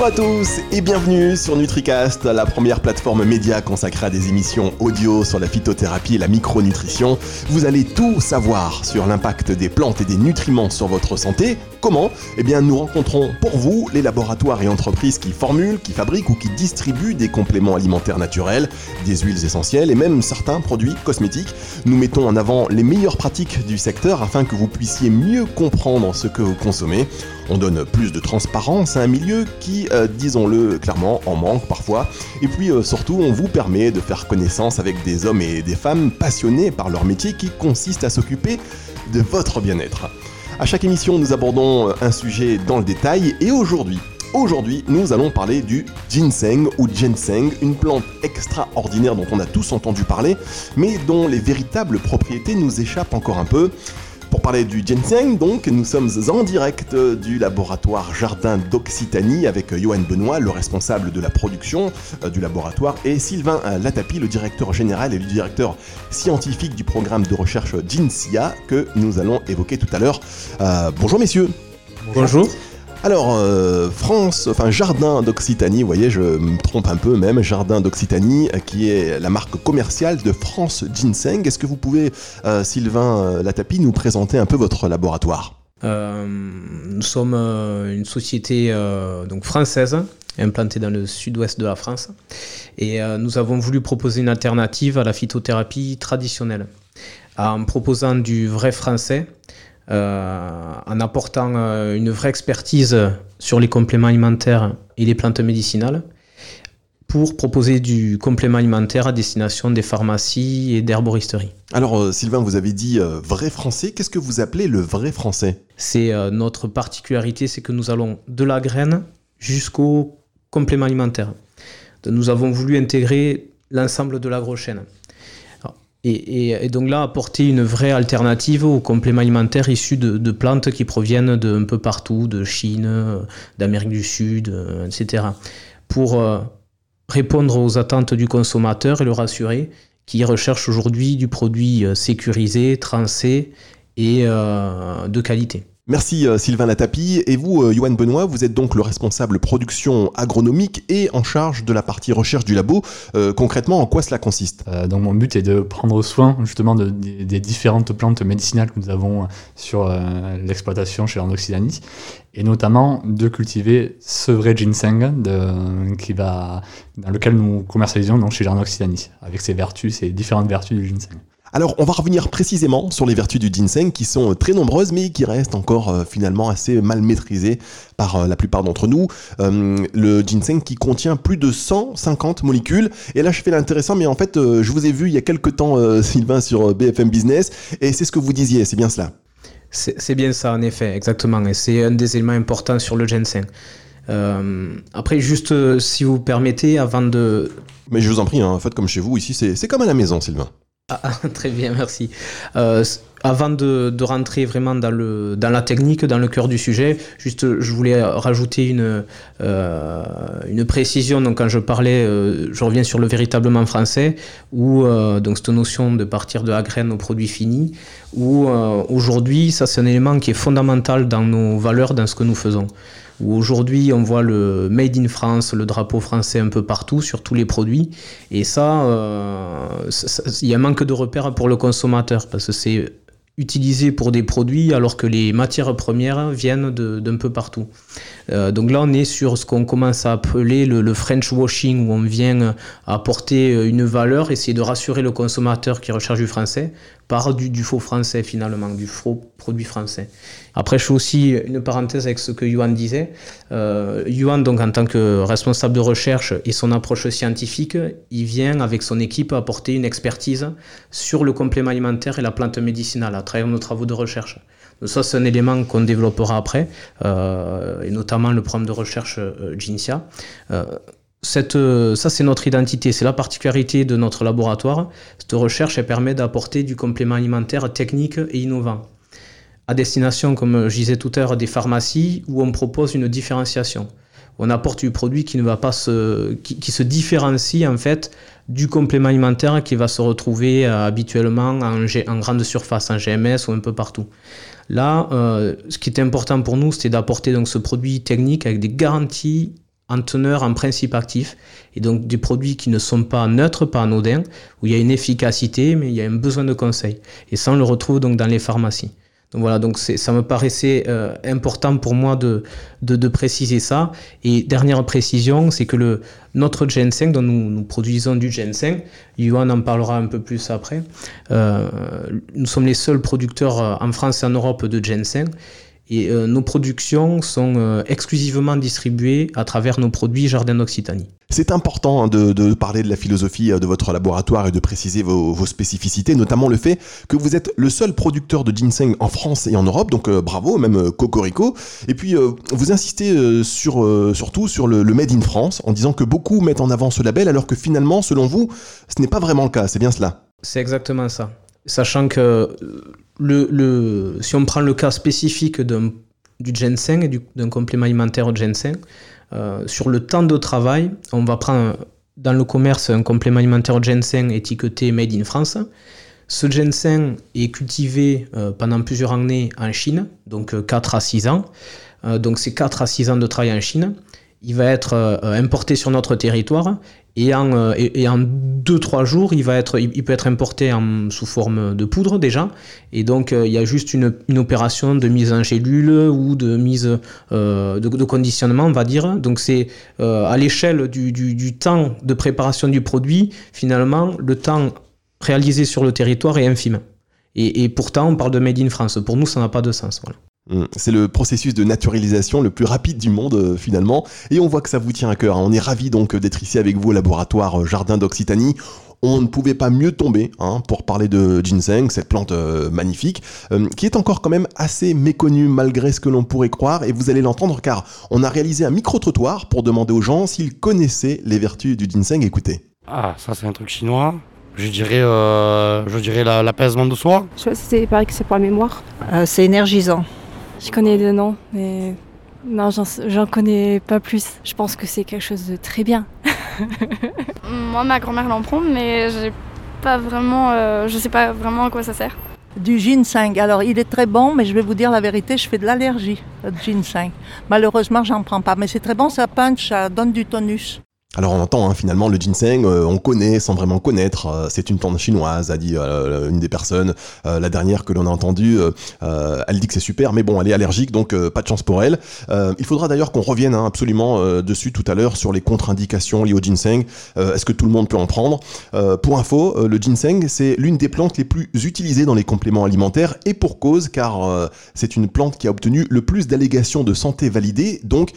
Bonjour à tous et bienvenue sur NutriCast, la première plateforme média consacrée à des émissions audio sur la phytothérapie et la micronutrition. Vous allez tout savoir sur l'impact des plantes et des nutriments sur votre santé. Comment? Eh bien, nous rencontrons pour vous les laboratoires et entreprises qui formulent, qui fabriquent ou qui distribuent des compléments alimentaires naturels, des huiles essentielles et même certains produits cosmétiques. Nous mettons en avant les meilleures pratiques du secteur afin que vous puissiez mieux comprendre ce que vous consommez. On donne plus de transparence à un milieu qui, euh, disons-le clairement, en manque parfois. Et puis euh, surtout, on vous permet de faire connaissance avec des hommes et des femmes passionnés par leur métier qui consiste à s'occuper de votre bien-être. À chaque émission, nous abordons euh, un sujet dans le détail et aujourd'hui, Aujourd'hui, nous allons parler du ginseng ou ginseng, une plante extraordinaire dont on a tous entendu parler, mais dont les véritables propriétés nous échappent encore un peu. Pour parler du ginseng, donc, nous sommes en direct du laboratoire Jardin d'Occitanie avec Johan Benoît, le responsable de la production euh, du laboratoire, et Sylvain Latapi, le directeur général et le directeur scientifique du programme de recherche Ginsia que nous allons évoquer tout à l'heure. Euh, bonjour messieurs. Bonjour. Alors, euh, France, enfin Jardin d'Occitanie, vous voyez, je me trompe un peu même, Jardin d'Occitanie, euh, qui est la marque commerciale de France Ginseng. Est-ce que vous pouvez, euh, Sylvain Latapi, nous présenter un peu votre laboratoire? Nous sommes une société donc française, implantée dans le sud-ouest de la France, et nous avons voulu proposer une alternative à la phytothérapie traditionnelle, en proposant du vrai français en apportant euh, une vraie expertise sur les compléments alimentaires et les plantes médicinales pour proposer du complément alimentaire à destination des pharmacies et d'herboristeries. Alors euh, Sylvain, vous avez dit vrai français, qu'est-ce que vous appelez le vrai français? C'est notre particularité, c'est que nous allons de la graine jusqu'au complément alimentaire. Nous avons voulu intégrer l'ensemble de l'agrochaîne. Et, donc là, apporter une vraie alternative aux compléments alimentaires issus de, plantes qui proviennent d'un peu partout, de Chine, d'Amérique du Sud, euh, etc. Pour euh, répondre aux attentes du consommateur et le rassurer, qui recherche aujourd'hui du produit euh, sécurisé, trancé et de qualité. Merci euh, Sylvain Latapi. Et vous, euh, Johan Benoît, vous êtes donc le responsable production agronomique et en charge de la partie recherche du labo. Euh, concrètement, en quoi cela consiste? Donc mon but est de prendre soin justement des différentes plantes médicinales que nous avons sur l'exploitation chez Occitanie et notamment de cultiver ce vrai ginseng qui va, dans lequel nous commercialisons donc, chez Occitanie, avec ses vertus, ses différentes vertus du ginseng. Alors, on va revenir précisément sur les vertus du ginseng qui sont très nombreuses, mais qui restent encore euh, finalement assez mal maîtrisées par euh, la plupart d'entre nous. Euh, le ginseng qui contient plus de 150 molécules. Et là, je fais l'intéressant, mais en fait, je vous ai vu il y a quelques temps, Sylvain, sur BFM Business, et c'est ce que vous disiez, c'est bien cela. C'est bien ça, en effet, exactement. Et c'est un des éléments importants sur le ginseng. après, juste si vous permettez, avant de... Mais je vous en prie, hein, faites comme chez vous, ici, c'est comme à la maison, Sylvain. Ah, ah, très bien, merci. Euh, avant de, rentrer vraiment dans, la technique, dans le cœur du sujet, juste je voulais rajouter une, euh, précision. Donc quand je parlais, euh, je reviens sur le véritablement français, où donc cette notion de partir de la graine au produit fini, où aujourd'hui ça c'est un élément qui est fondamental dans nos valeurs, dans ce que nous faisons où aujourd'hui on voit le Made in France, le drapeau français un peu partout sur tous les produits. Et ça, euh, il y a un manque de repères pour le consommateur parce que c'est utilisé pour des produits alors que les matières premières viennent d'un peu partout. Euh, donc là, on est sur ce qu'on commence à appeler le, French washing, où on vient apporter une valeur, essayer de rassurer le consommateur qui recherche du français par du, faux français finalement, du faux produit français. Après, je fais aussi une parenthèse avec ce que Yuan disait. Euh, Yuan, donc en tant que responsable de recherche et son approche scientifique, il vient avec son équipe apporter une expertise sur le complément alimentaire et la plante médicinale à travers nos travaux de recherche. Donc ça, c'est un élément qu'on développera après, euh, et notamment le programme de recherche euh, GINSIA. Euh, ça, c'est notre identité, c'est la particularité de notre laboratoire. Cette recherche elle permet d'apporter du complément alimentaire technique et innovant à destination, comme je disais tout à l'heure, des pharmacies où on propose une différenciation. On apporte du produit qui ne va pas se, qui, se différencie en fait du complément alimentaire qui va se retrouver euh, habituellement en, grande surface, en GMS ou un peu partout. Là, euh, ce qui est important pour nous, c'était d'apporter donc ce produit technique avec des garanties en teneur, en principe actif, et donc des produits qui ne sont pas neutres, pas anodins, où il y a une efficacité, mais il y a un besoin de conseil. Et ça, on le retrouve donc dans les pharmacies. Donc voilà, donc ça me paraissait euh, important pour moi de, de, préciser ça. Et dernière précision, c'est que le, notre ginseng, dont nous, nous produisons du ginseng, Yuan en parlera un peu plus après, euh, nous sommes les seuls producteurs euh, en France et en Europe de ginseng. Et euh, nos productions sont euh, exclusivement distribuées à travers nos produits Jardin d'Occitanie. C'est important hein, de, parler de la philosophie euh, de votre laboratoire et de préciser vos, spécificités, notamment le fait que vous êtes le seul producteur de ginseng en France et en Europe, donc bravo, même cocorico. Et puis vous insistez sur, surtout sur le, le, Made in France en disant que beaucoup mettent en avant ce label alors que finalement, selon vous, ce n'est pas vraiment le cas, c'est bien cela? C'est exactement ça. Sachant que si on prend le cas spécifique du ginseng et d'un complément alimentaire au ginseng, euh, sur le temps de travail, on va prendre dans le commerce un complément alimentaire au ginseng étiqueté Made in France. Ce ginseng est cultivé euh, pendant plusieurs années en Chine, donc 4 euh, à 6 ans. donc c'est 4 à 6 ans de travail en Chine. Il va être importé sur notre territoire et en, euh, et, en 2-3 jours, il, peut être importé sous forme de poudre déjà. Et donc, euh, il y a juste une, opération de mise en gélule ou de mise euh, de, conditionnement, on va dire. Donc, c'est à l'échelle du, temps de préparation du produit, finalement, le temps réalisé sur le territoire est infime. Et, et pourtant, on parle de Made in France. Pour nous, ça n'a pas de sens. Voilà. Mm. C'est le processus de naturalisation le plus rapide du monde euh, finalement, et on voit que ça vous tient à cœur. Hein. On est ravi donc d'être ici avec vous au laboratoire euh, Jardin d'Occitanie. On ne pouvait pas mieux tomber hein, pour parler de ginseng, cette plante euh, magnifique, qui est encore quand même assez méconnue malgré ce que l'on pourrait croire, et vous allez l'entendre car on a réalisé un micro-trottoir pour demander aux gens s'ils connaissaient les vertus du ginseng. Écoutez. Ah, ça c'est un truc chinois. Je dirais, je dirais l'apaisement de soi. Je sais, pareil que c'est pour la mémoire. c'est énergisant. Je connais deux noms, mais non, j'en connais pas plus. Je pense que c'est quelque chose de très bien. Moi, ma grand-mère l'en prend, mais j'ai pas vraiment, euh, je sais pas vraiment à quoi ça sert. Du ginseng. Alors, il est très bon, mais je vais vous dire la vérité, je fais de l'allergie au ginseng. Malheureusement, j'en prends pas, mais c'est très bon, ça punch, ça donne du tonus. Alors on entend hein, finalement le ginseng, euh, on connaît sans vraiment connaître, euh, c'est une plante chinoise, a dit euh, une des personnes, la dernière que l'on a entendue, elle dit que c'est super, mais bon elle est allergique donc pas de chance pour elle. il faudra d'ailleurs qu'on revienne hein, absolument dessus tout à l'heure sur les contre-indications liées au ginseng, est-ce que tout le monde peut en prendre? Pour info, le ginseng c'est l'une des plantes les plus utilisées dans les compléments alimentaires et pour cause car c'est une plante qui a obtenu le plus d'allégations de santé validées, donc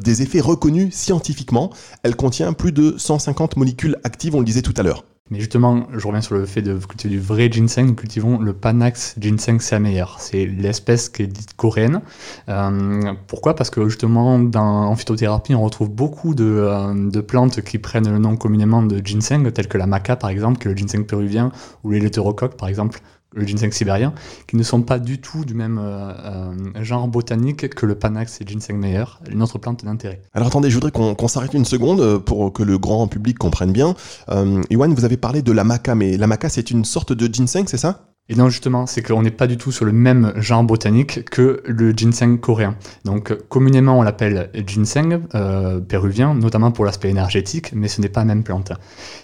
des effets reconnus scientifiquement. Elle contient plus de 150 molécules actives, on le disait tout à l'heure. Mais justement, je reviens sur le fait de cultiver du vrai ginseng. Cultivons le Panax ginseng meilleur. C'est l'espèce qui est dite coréenne. Euh, pourquoi? Parce que justement, dans, en phytothérapie, on retrouve beaucoup de, euh, de, plantes qui prennent le nom communément de ginseng, telles que la maca par exemple, qui est le ginseng péruvien, ou l'électrocoque par exemple, le ginseng sibérien, qui ne sont pas du tout du même euh, euh, genre botanique que le Panax et ginseng meilleur, une autre plante d'intérêt. Alors attendez, je voudrais qu'on s'arrête une seconde euh, pour que le grand public comprenne bien. Euh, vous avez parlé de la maca, mais la maca c'est une sorte de ginseng, c'est ça? Et non, justement, c'est qu'on n'est pas du tout sur le même genre botanique que le ginseng coréen. Donc, communément, on l'appelle ginseng euh, péruvien, notamment pour l'aspect énergétique, mais ce n'est pas la même plante.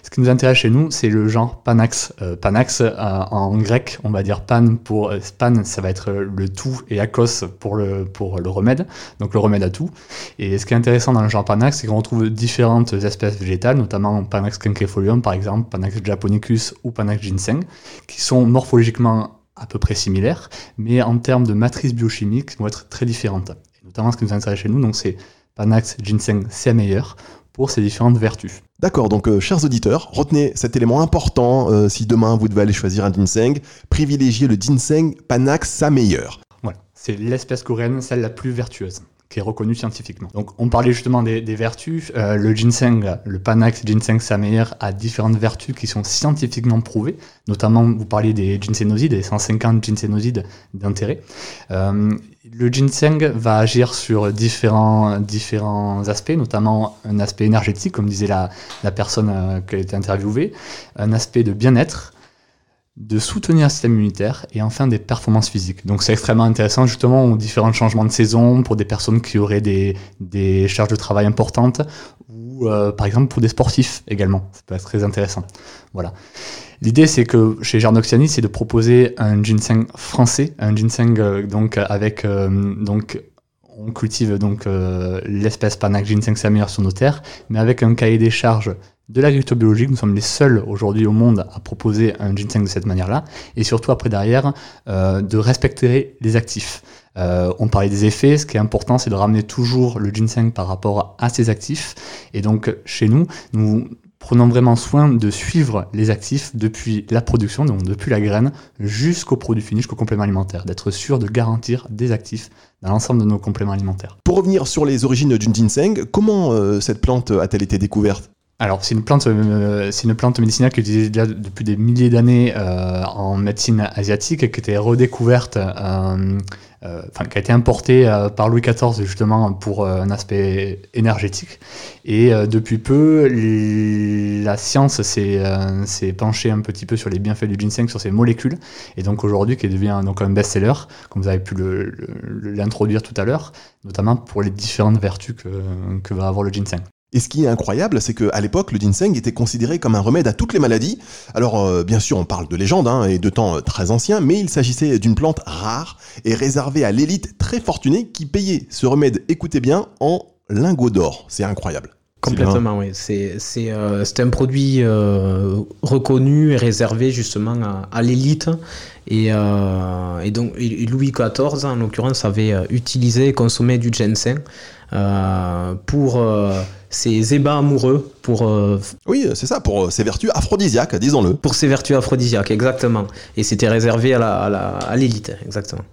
Ce qui nous intéresse chez nous, c'est le genre panax. Euh, panax, euh, en grec, on va dire pan pour pan, ça va être le tout, et akos pour le, pour le remède, donc le remède à tout. Et ce qui est intéressant dans le genre panax, c'est qu'on retrouve différentes espèces végétales, notamment panax quinquefolium, par exemple, panax japonicus ou panax ginseng, qui sont à peu près similaires, mais en termes de matrice biochimique, vont être très différentes. Et notamment, ce qui nous intéresse chez nous, donc c'est Panax ginseng meilleur pour ses différentes vertus. D'accord, donc euh, chers auditeurs, retenez cet élément important euh, si demain vous devez aller choisir un ginseng, privilégiez le ginseng Panax sa meilleure. Voilà, c'est l'espèce coréenne, celle la plus vertueuse qui est reconnu scientifiquement. Donc on parlait justement des, vertus. Euh, le ginseng, le Panax ginseng meilleur a différentes vertus qui sont scientifiquement prouvées. Notamment, vous parliez des ginsénosides, des 150 ginsénosides d'intérêt. Euh, le ginseng va agir sur différents, différents aspects, notamment un aspect énergétique, comme disait la, la personne euh, qui a été interviewée, un aspect de bien-être, de soutenir le système immunitaire et enfin des performances physiques. Donc c'est extrêmement intéressant justement aux différents changements de saison pour des personnes qui auraient des, des charges de travail importantes ou euh, par exemple pour des sportifs également. Ça peut être très intéressant. Voilà. L'idée c'est que chez Jarnoxiani c'est de proposer un ginseng français, un ginseng euh, donc avec euh, donc on cultive donc l'espèce Panax ginseng meilleur sur nos terres, mais avec un cahier des charges de l'agriculture biologique. Nous sommes les seuls aujourd'hui au monde à proposer un ginseng de cette manière-là. Et surtout après derrière, euh, de respecter les actifs. Euh, on parlait des effets, ce qui est important, c'est de ramener toujours le ginseng par rapport à ses actifs. Et donc chez nous, nous prenons vraiment soin de suivre les actifs depuis la production, donc depuis la graine, jusqu'au produit fini, jusqu'au complément alimentaire, d'être sûr de garantir des actifs dans l'ensemble de nos compléments alimentaires. Pour revenir sur les origines du ginseng, comment euh, cette plante a-t-elle été découverte? Alors, c'est une plante, euh, c'est une plante médicinale qui est utilisée déjà depuis des milliers d'années euh, en médecine asiatique et qui a été redécouverte, enfin, qui a été importée par Louis XIV justement pour un aspect énergétique. Et depuis peu, la science s'est, s'est penchée un petit peu sur les bienfaits du ginseng, sur ses molécules, et donc aujourd'hui, qui devient donc un best-seller, comme vous avez pu l'introduire tout à l'heure, notamment pour les différentes vertus que, que va avoir le ginseng. Et ce qui est incroyable, c'est qu'à l'époque, le ginseng était considéré comme un remède à toutes les maladies. Alors, euh, bien sûr, on parle de légende hein, et de temps euh, très anciens, mais il s'agissait d'une plante rare et réservée à l'élite très fortunée qui payait ce remède, écoutez bien, en lingots d'or. C'est incroyable. Complètement, oui. C'est euh, un produit reconnu et réservé justement à, l'élite. Et, donc Louis XIV, en l'occurrence, avait utilisé et consommé du ginseng pour ses ébats amoureux pour... Euh, oui, c'est ça, pour ses vertus aphrodisiaques, disons-le. Pour ses vertus aphrodisiaques, exactement. Et c'était réservé à l'élite, à exactement.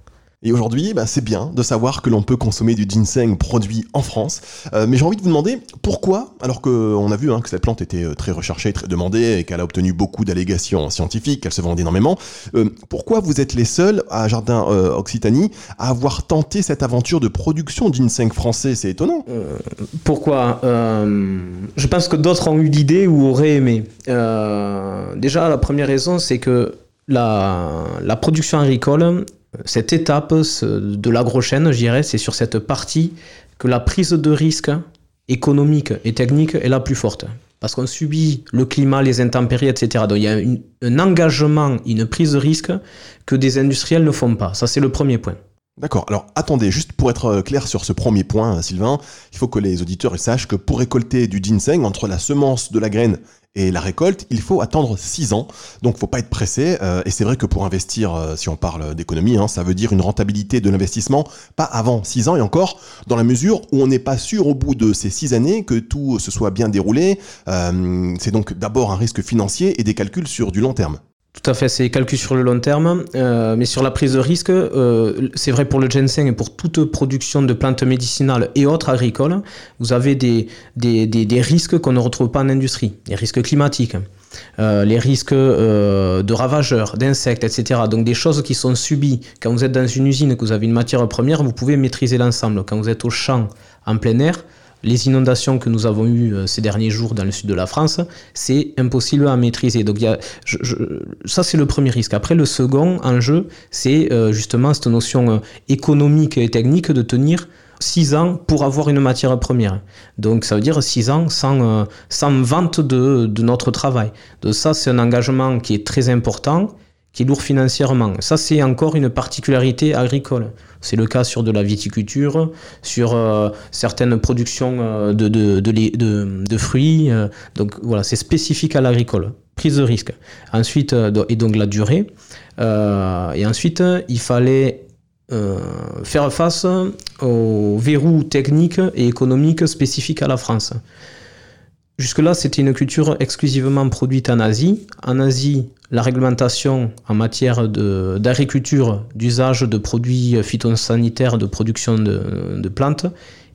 Et aujourd'hui, bah, c'est bien de savoir que l'on peut consommer du ginseng produit en France. Euh, mais j'ai envie de vous demander pourquoi, alors qu'on a vu hein, que cette plante était euh, très recherchée, très demandée et qu'elle a obtenu beaucoup d'allégations scientifiques, qu'elle se vend énormément, euh, pourquoi vous êtes les seuls à Jardin Occitanie à avoir tenté cette aventure de production ginseng français? C'est étonnant. pourquoi? Je pense que d'autres ont eu l'idée ou auraient aimé. déjà, la première raison, c'est que la production agricole cette étape de l'agrochaîne, je dirais, c'est sur cette partie que la prise de risque économique et technique est la plus forte. Parce qu'on subit le climat, les intempéries, etc. Donc il y a un engagement, une prise de risque que des industriels ne font pas. Ça, c'est le premier point. D'accord. Alors attendez, juste pour être euh, clair sur ce premier point, Sylvain, il faut que les auditeurs sachent que pour récolter du ginseng, entre la semence de la graine et la récolte, il faut attendre 6 ans. Donc faut pas être pressé. Euh, et c'est vrai que pour investir, euh, si on parle d'économie, hein, ça veut dire une rentabilité de l'investissement pas avant 6 ans et encore dans la mesure où on n'est pas sûr au bout de ces 6 années que tout se soit bien déroulé. Euh, c'est donc d'abord un risque financier et des calculs sur du long terme. Tout à fait, c'est calcul sur le long terme, euh, mais sur la prise de risque, euh, c'est vrai pour le ginseng et pour toute production de plantes médicinales et autres agricoles, vous avez des, des, des, risques qu'on ne retrouve pas en industrie, les risques climatiques, euh, les risques de ravageurs, d'insectes, etc. Donc des choses qui sont subies. Quand vous êtes dans une usine et que vous avez une matière première, vous pouvez maîtriser l'ensemble. Quand vous êtes au champ, en plein air, les inondations que nous avons eues euh, ces derniers jours dans le sud de la France, c'est impossible à maîtriser. Donc, ça, c'est le premier risque. Après, le second enjeu, c'est euh, justement cette notion euh, économique et technique de tenir 6 ans pour avoir une matière première. Donc ça veut dire 6 ans sans, vente de, de, notre travail. Donc ça, c'est un engagement qui est très important qui est lourd financièrement. Ça, c'est encore une particularité agricole. C'est le cas sur de la viticulture, sur euh, certaines productions euh, de, de, de, fruits. Euh, donc voilà, c'est spécifique à l'agricole. Prise de risque. Ensuite, et donc la durée. et ensuite, il fallait faire face aux verrous techniques et économiques spécifiques à la France. Jusque-là, c'était une culture exclusivement produite en Asie. En Asie, la réglementation en matière d'agriculture, d'usage de produits phytosanitaires de production de, plantes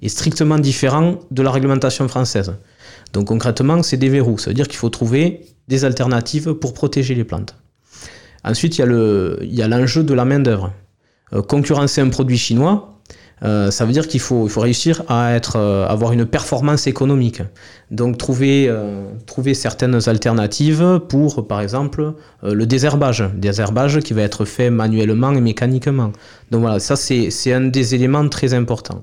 est strictement différent de la réglementation française. Donc concrètement, c'est des verrous. Ça veut dire qu'il faut trouver des alternatives pour protéger les plantes. Ensuite, il y a l'enjeu de la main-d'œuvre. Euh, concurrencer un produit chinois, euh, ça veut dire qu'il faut, il faut réussir à être, euh, avoir une performance économique. Donc trouver, euh, trouver certaines alternatives pour, par exemple, le désherbage. Désherbage qui va être fait manuellement et mécaniquement. Donc voilà, ça c'est un des éléments très importants.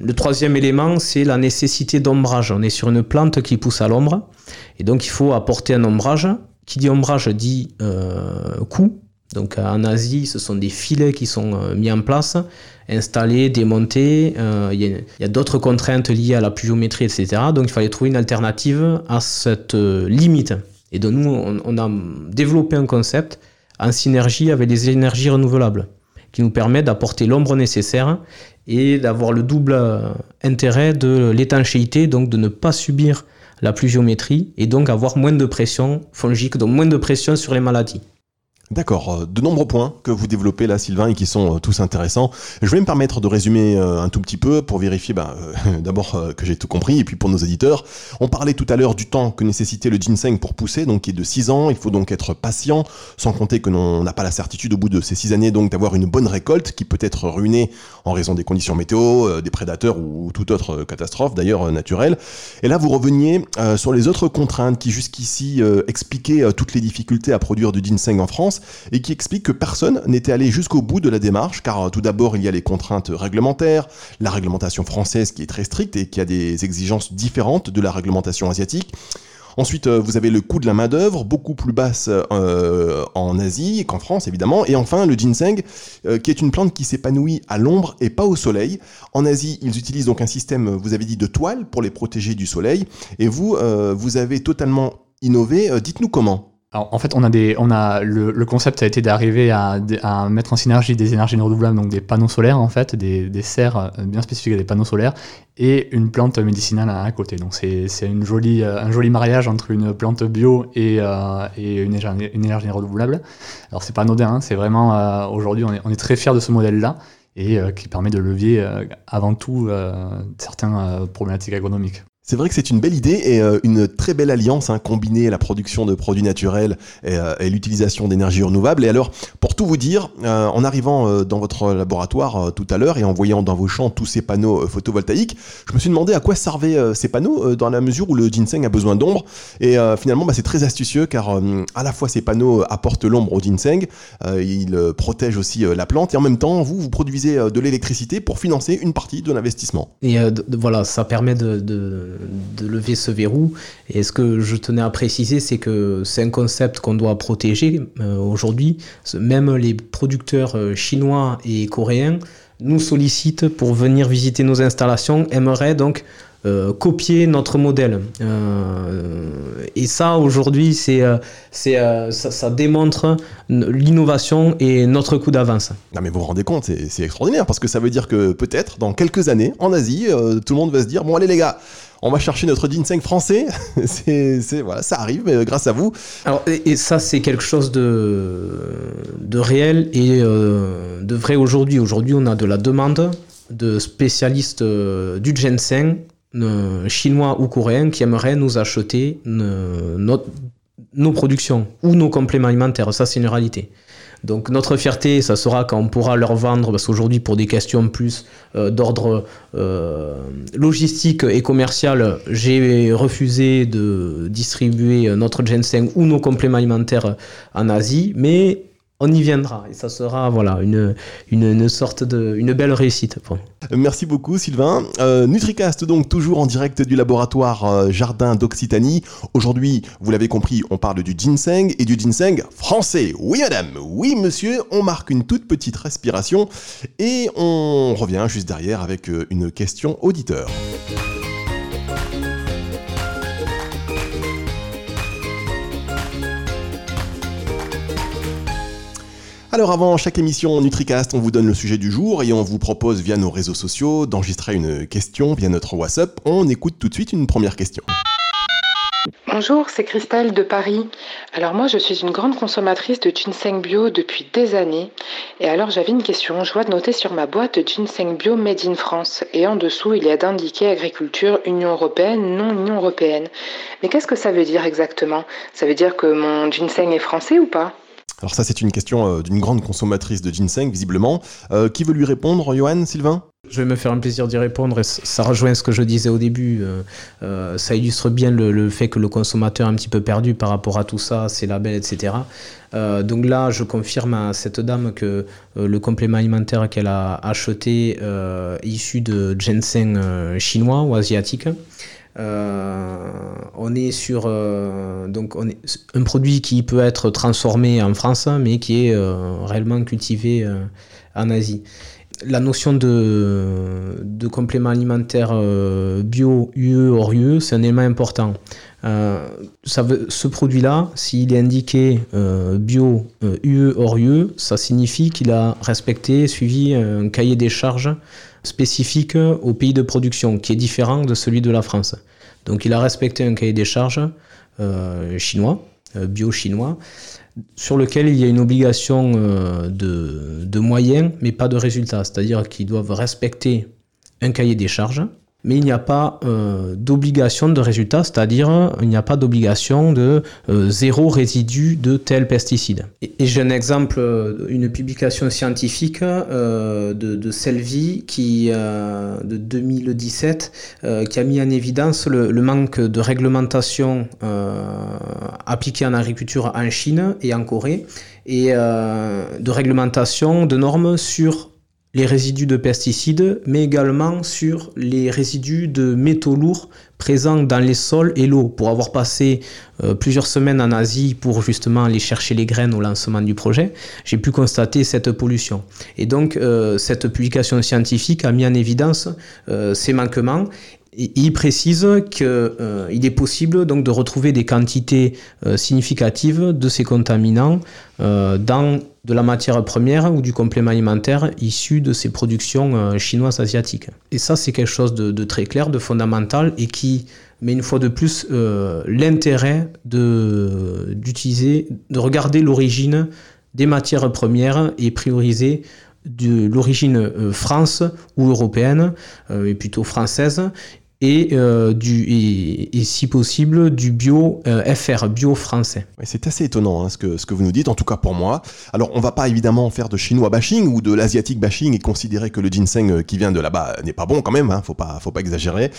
Le troisième élément, c'est la nécessité d'ombrage. On est sur une plante qui pousse à l'ombre, et donc il faut apporter un ombrage. Qui dit ombrage dit euh, coût. Donc en Asie, ce sont des filets qui sont mis en place installer, démonter. Euh, il y a, d'autres contraintes liées à la pluviométrie, etc. Donc il fallait trouver une alternative à cette euh, limite. Et donc nous, on, a développé un concept en synergie avec les énergies renouvelables qui nous permet d'apporter l'ombre nécessaire et d'avoir le double euh, intérêt de l'étanchéité, donc de ne pas subir la pluviométrie et donc avoir moins de pression fongique, donc moins de pression sur les maladies. D'accord, euh, de nombreux points que vous développez là, Sylvain, et qui sont euh, tous intéressants. Je vais me permettre de résumer euh, un tout petit peu pour vérifier bah, d'abord que j'ai tout compris, et puis pour nos éditeurs. On parlait tout à l'heure du temps que nécessitait le ginseng pour pousser, donc qui est de 6 ans. Il faut donc être patient, sans compter que l'on n'a pas la certitude au bout de ces 6 années donc d'avoir une bonne récolte qui peut être ruinée en raison des conditions météo, des prédateurs ou toute autre catastrophe d'ailleurs naturelle. Et là, vous reveniez sur les autres contraintes qui jusqu'ici expliquaient toutes les difficultés à produire du ginseng en France et qui explique que personne n'était allé jusqu'au bout de la démarche, car euh, tout d'abord il y a les contraintes réglementaires, la réglementation française qui est très stricte et qui a des exigences différentes de la réglementation asiatique. Ensuite, euh, vous avez le coût de la main-d'œuvre, beaucoup plus basse euh, en Asie qu'en France, évidemment. Et enfin, le ginseng, qui est une plante qui s'épanouit à l'ombre et pas au soleil. En Asie, ils utilisent donc un système, vous avez dit, de toile pour les protéger du soleil. Et vous, vous avez totalement innové. Dites-nous comment en fait, on a des, on a le, concept a été d'arriver à, mettre en synergie des énergies renouvelables, donc des panneaux solaires en fait, des, des serres euh, bien spécifiques des panneaux solaires, et une plante médicinale à, côté. Donc c'est une jolie, euh, un joli mariage entre une plante bio et, euh, et une, énergie, une, énergie, renouvelable. Alors c'est pas anodin, hein, c'est vraiment aujourd'hui on est, on est, très fier de ce modèle-là et qui permet de levier avant tout certains problématiques agronomiques. C'est vrai que c'est une belle idée et euh, une très belle alliance, hein, combiner la production de produits naturels et, euh, l'utilisation d'énergie renouvelable. Et alors, pour tout vous dire, euh, en arrivant dans votre laboratoire tout à l'heure et en voyant dans vos champs tous ces panneaux photovoltaïques, je me suis demandé à quoi servaient ces panneaux dans la mesure où le ginseng a besoin d'ombre. Et finalement, bah, c'est très astucieux car à la fois ces panneaux apportent l'ombre au ginseng, ils protègent aussi la plante et en même temps, vous, vous produisez de l'électricité pour financer une partie de l'investissement. Et voilà, ça permet de lever ce verrou. Et ce que je tenais à préciser, c'est que c'est un concept qu'on doit protéger euh, aujourd'hui. Même les producteurs euh, chinois et coréens nous sollicitent pour venir visiter nos installations, aimeraient donc euh, copier notre modèle. et ça, aujourd'hui, c'est, c'est, ça, ça, démontre l'innovation et notre coup d'avance. Non mais vous vous rendez compte, c'est, c'est extraordinaire, parce que ça veut dire que peut-être dans quelques années, en Asie, tout le monde va se dire, bon allez les gars, on va chercher notre ginseng français. c'est, voilà, ça arrive mais grâce à vous. Alors, et, ça, c'est quelque chose de, de réel et euh, de vrai aujourd'hui. Aujourd'hui, on a de la demande de spécialistes euh, du ginseng, euh, chinois ou coréens, qui aimeraient nous acheter nos productions ou nos compléments alimentaires. Ça, c'est une réalité. Donc notre fierté, ça sera quand on pourra leur vendre, parce qu'aujourd'hui pour des questions plus euh, d'ordre euh, logistique et commercial, j'ai refusé de distribuer notre ginseng ou nos compléments alimentaires en Asie, mais on y viendra et ça sera voilà une, une, sorte de une belle réussite. Merci beaucoup Sylvain. Euh, Nutricast donc toujours en direct du laboratoire euh, Jardin d'Occitanie. Aujourd'hui, vous l'avez compris, on parle du ginseng et du ginseng français. Oui madame, oui monsieur, on marque une toute petite respiration et on revient juste derrière avec euh, une question auditeur. Alors avant chaque émission NutriCast, on vous donne le sujet du jour et on vous propose via nos réseaux sociaux d'enregistrer une question via notre WhatsApp. On écoute tout de suite une première question. Bonjour, c'est Christelle de Paris. Alors moi, je suis une grande consommatrice de ginseng bio depuis des années. Et alors j'avais une question. Je vois de noter sur ma boîte ginseng bio made in France. Et en dessous, il y a d'indiquer agriculture Union européenne, non Union européenne. Mais qu'est-ce que ça veut dire exactement? Ça veut dire que mon ginseng est français ou pas? Alors ça, c'est une question d'une grande consommatrice de ginseng, visiblement. qui veut lui répondre, Johan, Sylvain? Je vais me faire un plaisir d'y répondre ça rejoint ce que je disais au début. ça illustre bien le, fait que le consommateur est un petit peu perdu par rapport à tout ça, ses labels, etc. donc là, je confirme à cette dame que le complément alimentaire qu'elle a acheté est issu de ginseng chinois ou asiatique. Euh, on est sur euh, donc un produit qui peut être transformé en France, mais qui est euh, réellement cultivé en Asie. La notion de, complément alimentaire bio UE hors UE, c'est un élément important. ce produit-là, s'il est indiqué bio UE hors UE, ça signifie qu'il a respecté, suivi un cahier des charges spécifique au pays de production, qui est différent de celui de la France. Donc il a respecté un cahier des charges euh, chinois, euh, bio-chinois, sur lequel il y a une obligation euh, de, de, moyens, mais pas de résultats. C'est-à-dire qu'ils doivent respecter un cahier des charges mais il n'y a pas euh, d'obligation de résultat, c'est-à-dire il n'y a pas d'obligation de euh, zéro résidu de tel pesticide. Et, j'ai un exemple, euh, une publication scientifique de, Selvi qui, de 2017 qui a mis en évidence le manque de réglementation appliquée en agriculture en Chine et en Corée et de réglementation de normes sur les résidus de pesticides, mais également sur les résidus de métaux lourds présents dans les sols et l'eau. Pour avoir passé euh, plusieurs semaines en Asie pour justement aller chercher les graines au lancement du projet, j'ai pu constater cette pollution. Et donc euh, cette publication scientifique a mis en évidence euh, ces manquements il précise qu'il est possible donc de retrouver des quantités significatives de ces contaminants dans de la matière première ou du complément alimentaire issu de ces productions chinoises asiatiques. Et ça, c'est quelque chose de, très clair, de fondamental et qui met une fois de plus l'intérêt d'utiliser, de regarder l'origine des matières premières et prioriser de l'origine France ou européenne, et plutôt française, et, euh, du, et, si possible du bio euh, FR, bio français. c'est assez étonnant hein, ce, que, ce que vous nous dites, en tout cas pour moi. Alors on va pas évidemment faire de chinois bashing ou de l'asiatique bashing et considérer que le ginseng euh, qui vient de là-bas n'est pas bon quand même, hein, faut pas, faut pas exagérer,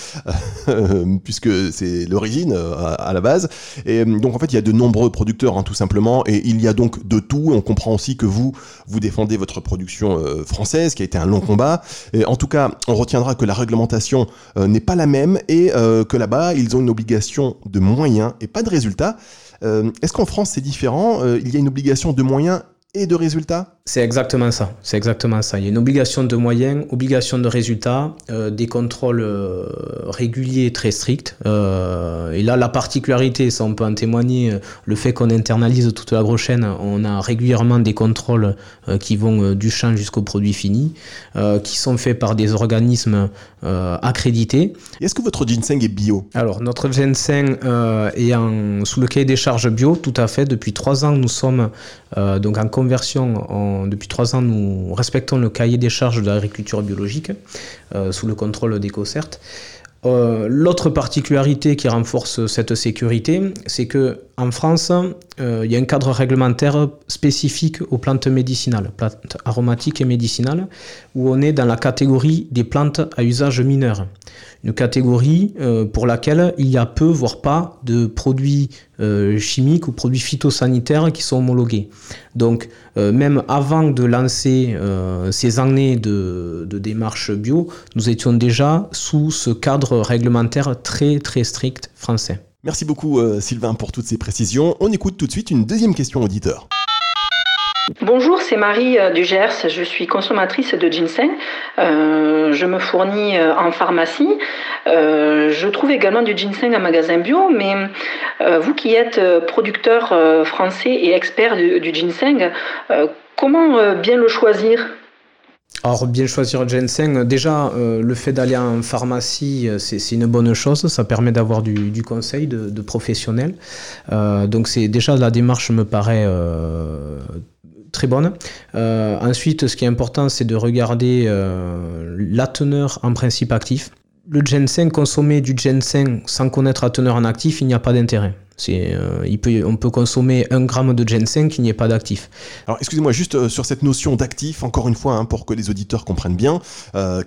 puisque c'est l'origine à, la base. Et donc en fait il y a de nombreux producteurs hein, tout simplement, et il y a donc de tout. On comprend aussi que vous, vous défendez votre production française, qui a été un long combat. Et en tout cas, on retiendra que la réglementation n'est pas la même et euh, que là-bas, ils ont une obligation de moyens et pas de résultats. Euh, est-ce qu'en France, c'est différent? Euh, Il y a une obligation de moyens et de résultats? C'est exactement ça. C'est exactement ça. Il y a une obligation de moyens, obligation de résultats, euh, des contrôles euh, réguliers très stricts. Euh, et là, la particularité, ça on peut en témoigner, le fait qu'on internalise toute la chaîne, on a régulièrement des contrôles qui vont du champ jusqu'au produit fini, qui sont faits par des organismes accrédités. Est-ce que votre ginseng est bio? Alors, notre ginseng est en, sous le cahier des charges bio, tout à fait. Depuis trois ans, nous sommes donc en conversion, depuis trois ans, nous respectons le cahier des charges de l'agriculture biologique euh, sous le contrôle d'EcoCert. Euh, l'autre particularité qui renforce cette sécurité, c'est que en France, euh, il y a un cadre réglementaire spécifique aux plantes médicinales, plantes aromatiques et médicinales, où on est dans la catégorie des plantes à usage mineur. Une catégorie euh, pour laquelle il y a peu, voire pas, de produits chimiques ou produits phytosanitaires qui sont homologués. Donc, même avant de lancer ces années de, de démarche bio, nous étions déjà sous ce cadre réglementaire très très strict français. Merci beaucoup euh, Sylvain pour toutes ces précisions. On écoute tout de suite une deuxième question auditeur. Bonjour, c'est Marie euh, du Gers. Je suis consommatrice de ginseng. Euh, je me fournis en pharmacie. je trouve également du ginseng en magasin bio, mais vous qui êtes producteur français et expert du ginseng, comment bien le choisir? Alors bien choisir ginseng, déjà euh, le fait d'aller en pharmacie, euh, c'est une bonne chose, ça permet d'avoir du, conseil de, professionnels. Euh, donc c'est déjà la démarche me paraît très bonne. ensuite, ce qui est important, c'est de regarder la teneur en principe actif. Le ginseng, consommer du ginseng sans connaître la teneur en actif, il n'y a pas d'intérêt. C'est, il peut, on peut consommer un gramme de ginseng qui n'y est pas d'actif. Alors excusez-moi, juste sur cette notion d'actif, encore une fois, hein, pour que les auditeurs comprennent bien,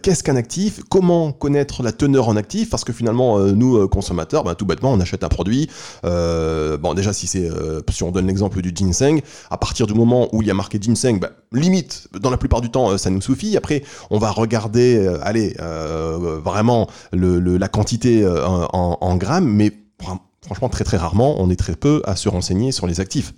qu'est-ce qu'un actif? Comment connaître la teneur en actif? Parce que finalement, nous, consommateurs, ben, tout bêtement, on achète un produit. bon, déjà, si, c'est, si on donne l'exemple du ginseng, à partir du moment où il y a marqué ginseng, ben, limite, dans la plupart du temps, ça nous suffit. Après, on va regarder, allez, vraiment le, la quantité en, en grammes, mais franchement, très très rarement, on est très peu à se renseigner sur les actifs.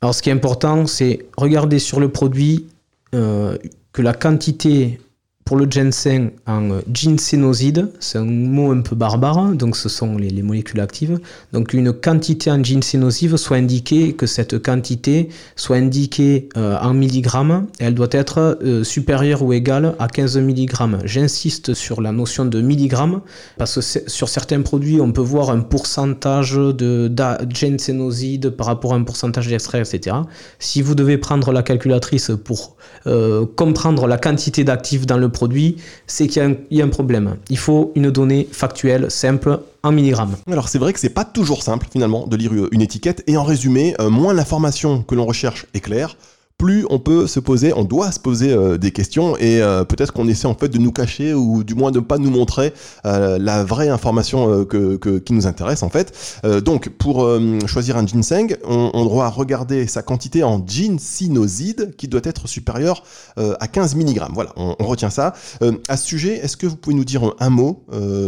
Alors ce qui est important, c'est regarder sur le produit euh, que la quantité pour le ginseng en euh, ginsénoside, c'est un mot un peu barbare, donc ce sont les, molécules actives. Donc une quantité en ginsénoside soit indiquée, que cette quantité soit indiquée euh, en milligrammes, elle doit être euh, supérieure ou égale à 15 milligrammes. J'insiste sur la notion de milligrammes, parce que sur certains produits, on peut voir un pourcentage de ginsénoside par rapport à un pourcentage d'extrait, etc. Si vous devez prendre la calculatrice pour comprendre la quantité d'actifs dans le produit, c'est qu'il y, a un problème. Il faut une donnée factuelle, simple, en milligrammes. Alors c'est vrai que c'est pas toujours simple finalement de lire une étiquette et en résumé, euh, moins l'information que l'on recherche est claire, plus on peut se poser, on doit se poser euh, des questions et euh, peut-être qu'on essaie en fait de nous cacher ou du moins de ne pas nous montrer euh, la vraie information que, qui nous intéresse en fait. donc pour choisir un ginseng, on, doit regarder sa quantité en ginsinoside qui doit être supérieure à 15 mg. Voilà, on, retient ça. à ce sujet, est-ce que vous pouvez nous dire un mot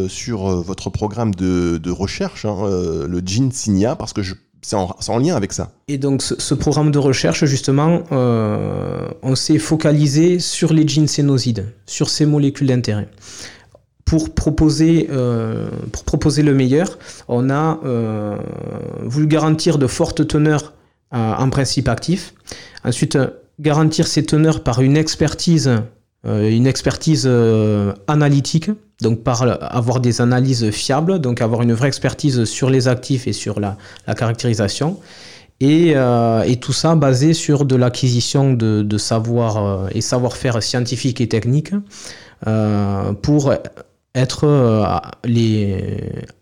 sur votre programme de, de recherche, hein, le Ginsinia, parce que je c'est en, lien avec ça. Et donc ce, programme de recherche, justement, euh, on s'est focalisé sur les ginsénosides, sur ces molécules d'intérêt. Pour proposer, euh, le meilleur, on a euh, voulu garantir de fortes teneurs en principe actif. Ensuite, garantir ces teneurs par une expertise une expertise euh, analytique, donc par avoir des analyses fiables, donc avoir une vraie expertise sur les actifs et sur la, caractérisation. Et, euh, et, tout ça basé sur de l'acquisition de, savoir et savoir-faire scientifique et technique pour euh,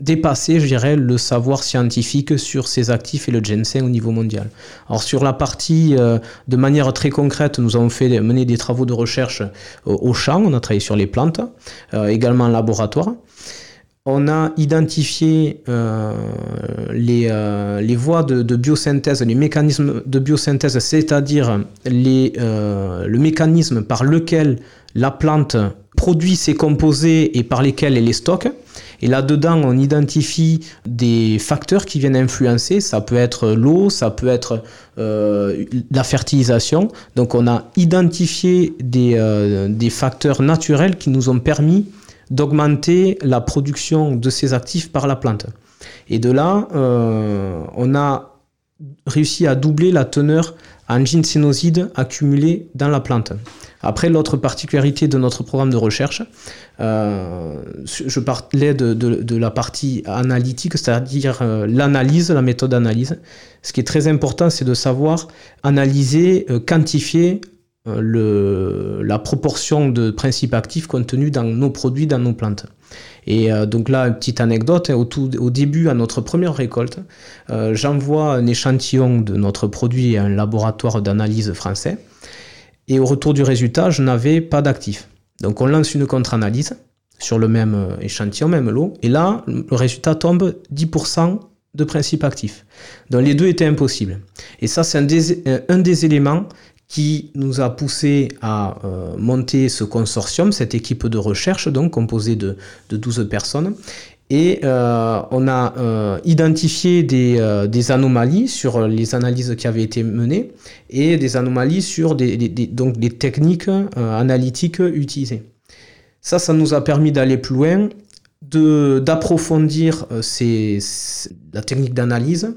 dépasser, je dirais, le savoir scientifique sur ces actifs et le ginseng au niveau mondial. Alors sur la partie, euh, de manière très concrète, nous avons fait mener des travaux de recherche au, champ, on a travaillé sur les plantes, euh, également en laboratoire. On a identifié les, voies de, biosynthèse, les mécanismes de biosynthèse, c'est-à-dire le mécanisme par lequel la plante produit ces composés et par lesquels elle les stocke. Et là-dedans, on identifie des facteurs qui viennent influencer. Ça peut être l'eau, ça peut être euh, la fertilisation. Donc on a identifié des, euh, des, facteurs naturels qui nous ont permis d'augmenter la production de ces actifs par la plante. Et de là, euh, on a réussi à doubler la teneur en ginsénoside accumulée dans la plante. Après, l'autre particularité de notre programme de recherche, euh, je parlais de, la partie analytique, c'est-à-dire euh, l'analyse, la méthode d'analyse. Ce qui est très important, c'est de savoir analyser, euh, quantifier la proportion de principes actifs contenus dans nos produits, dans nos plantes. Et donc là, petite anecdote, au, début, à notre première récolte, j'envoie un échantillon de notre produit à un laboratoire d'analyse français. Et au retour du résultat, je n'avais pas d'actif. Donc on lance une contre-analyse sur le même euh, échantillon, même lot, et là, le résultat tombe 10% de principe actif. Donc les deux étaient impossibles. Et ça, c'est un des éléments qui nous a poussé à euh, monter ce consortium, cette équipe de recherche, donc composée de, de 12 personnes, et euh, on a euh, identifié des, anomalies sur les analyses qui avaient été menées et des anomalies sur des, donc des techniques analytiques utilisées. Ça, ça nous a permis d'aller plus loin, d'approfondir la technique d'analyse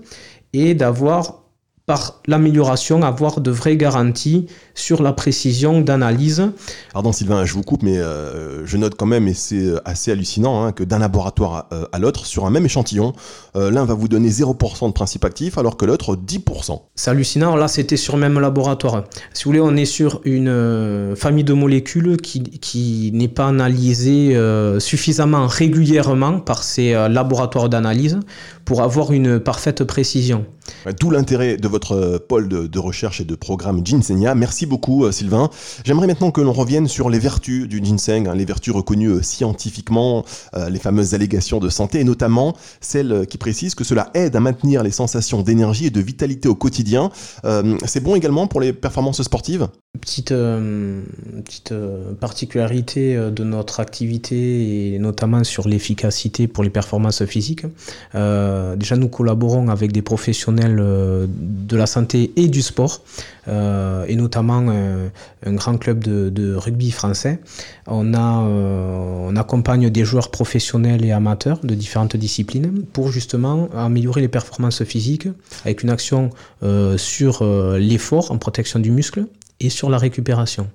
et d'avoir par l'amélioration, avoir de vraies garanties sur la précision d'analyse. Pardon Sylvain, je vous coupe, mais euh, je note quand même, et c'est euh, assez hallucinant, hein, que d'un laboratoire à, à l'autre, sur un même échantillon, l'un va vous donner 0% de principe actif, alors que l'autre 10%. C'est hallucinant, là c'était sur le même laboratoire. Si vous voulez, on est sur une famille de molécules qui, qui n'est pas analysée suffisamment régulièrement par ces laboratoires d'analyse pour avoir une parfaite précision. Tout l'intérêt de votre euh, pôle de, recherche et de programme Ginsenia. Merci beaucoup euh, Sylvain. J'aimerais maintenant que l'on revienne sur les vertus du ginseng, hein, les vertus reconnues euh, scientifiquement, les fameuses allégations de santé, et notamment celles qui précisent que cela aide à maintenir les sensations d'énergie et de vitalité au quotidien. C'est bon également pour les performances sportives? Petite, petite particularité de notre activité et notamment sur l'efficacité pour les performances physiques. déjà nous collaborons avec des professionnels de la santé et du sport, euh, et notamment euh, un grand club de, rugby français. A, on accompagne des joueurs professionnels et amateurs de différentes disciplines pour justement améliorer les performances physiques avec une action sur l'effort en protection du muscle et sur la récupération.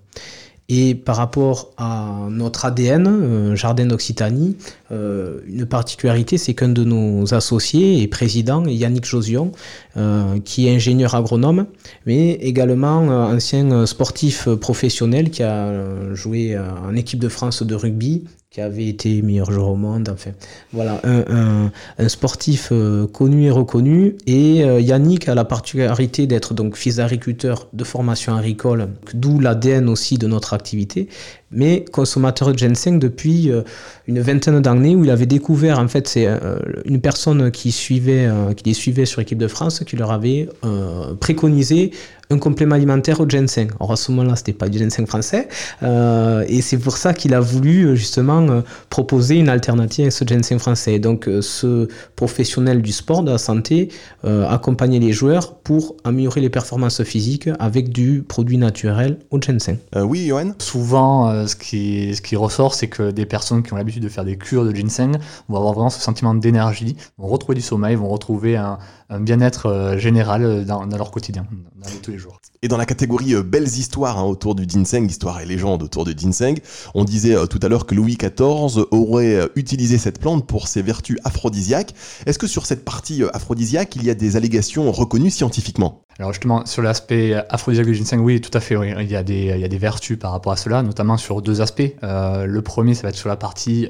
Et par rapport à notre ADN, euh, Jardin d'Occitanie, euh, une particularité, c'est qu'un de nos associés et président, Yannick Josion, euh, qui est ingénieur agronome, mais également ancien sportif professionnel qui a joué en équipe de France de rugby qui avait été meilleur joueur au monde. Enfin, voilà, un, un, sportif euh, connu et reconnu. Et euh, Yannick a la particularité d'être donc fils d'agriculteur de formation agricole, d'où l'ADN aussi de notre activité, mais consommateur de ginseng depuis euh, une vingtaine d'années où il avait découvert, en fait, c'est une personne qui, suivait, qui les suivait sur l'équipe de France qui leur avait préconisé un complément alimentaire au ginseng. Alors à ce moment-là, c'était pas du ginseng français, euh, et c'est pour ça qu'il a voulu euh, justement euh, proposer une alternative à ce ginseng français. Donc ce professionnel du sport, de la santé, accompagnait les joueurs pour améliorer les performances physiques avec du produit naturel au ginseng. oui, Johan? Souvent, ce, qui, ce qui ressort, c'est que des personnes qui ont l'habitude de faire des cures de ginseng vont avoir vraiment ce sentiment d'énergie, vont retrouver du sommeil, vont retrouver un, un bien-être euh, général euh, dans, leur quotidien, dans tous les jours. Et dans la catégorie euh, belles histoires hein, autour du ginseng, histoire et légende autour du ginseng, on disait tout à l'heure que Louis XIV aurait utilisé cette plante pour ses vertus aphrodisiaques. Est-ce que sur cette partie aphrodisiaque, il y a des allégations reconnues scientifiquement? Alors justement, sur l'aspect aphrodisiaque du ginseng, oui, tout à fait. Il, y a des, vertus par rapport à cela, notamment sur deux aspects. le premier, ça va être sur la partie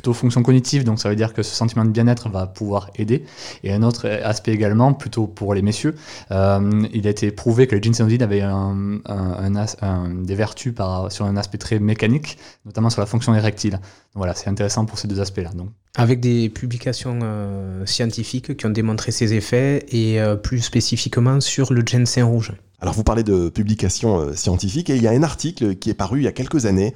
plutôt fonction cognitive, donc ça veut dire que ce sentiment de bien-être va pouvoir aider. Et un autre aspect également, plutôt pour les messieurs, euh, il a été prouvé que le ginseng avait un, des vertus par, sur un aspect très mécanique, notamment sur la fonction érectile. Donc voilà, c'est intéressant pour ces deux aspects-là. Donc. Avec des publications euh, scientifiques qui ont démontré ces effets et euh, plus spécifiquement sur le ginseng rouge. Alors vous parlez de publications euh, scientifiques et il y a un article qui est paru il y a quelques années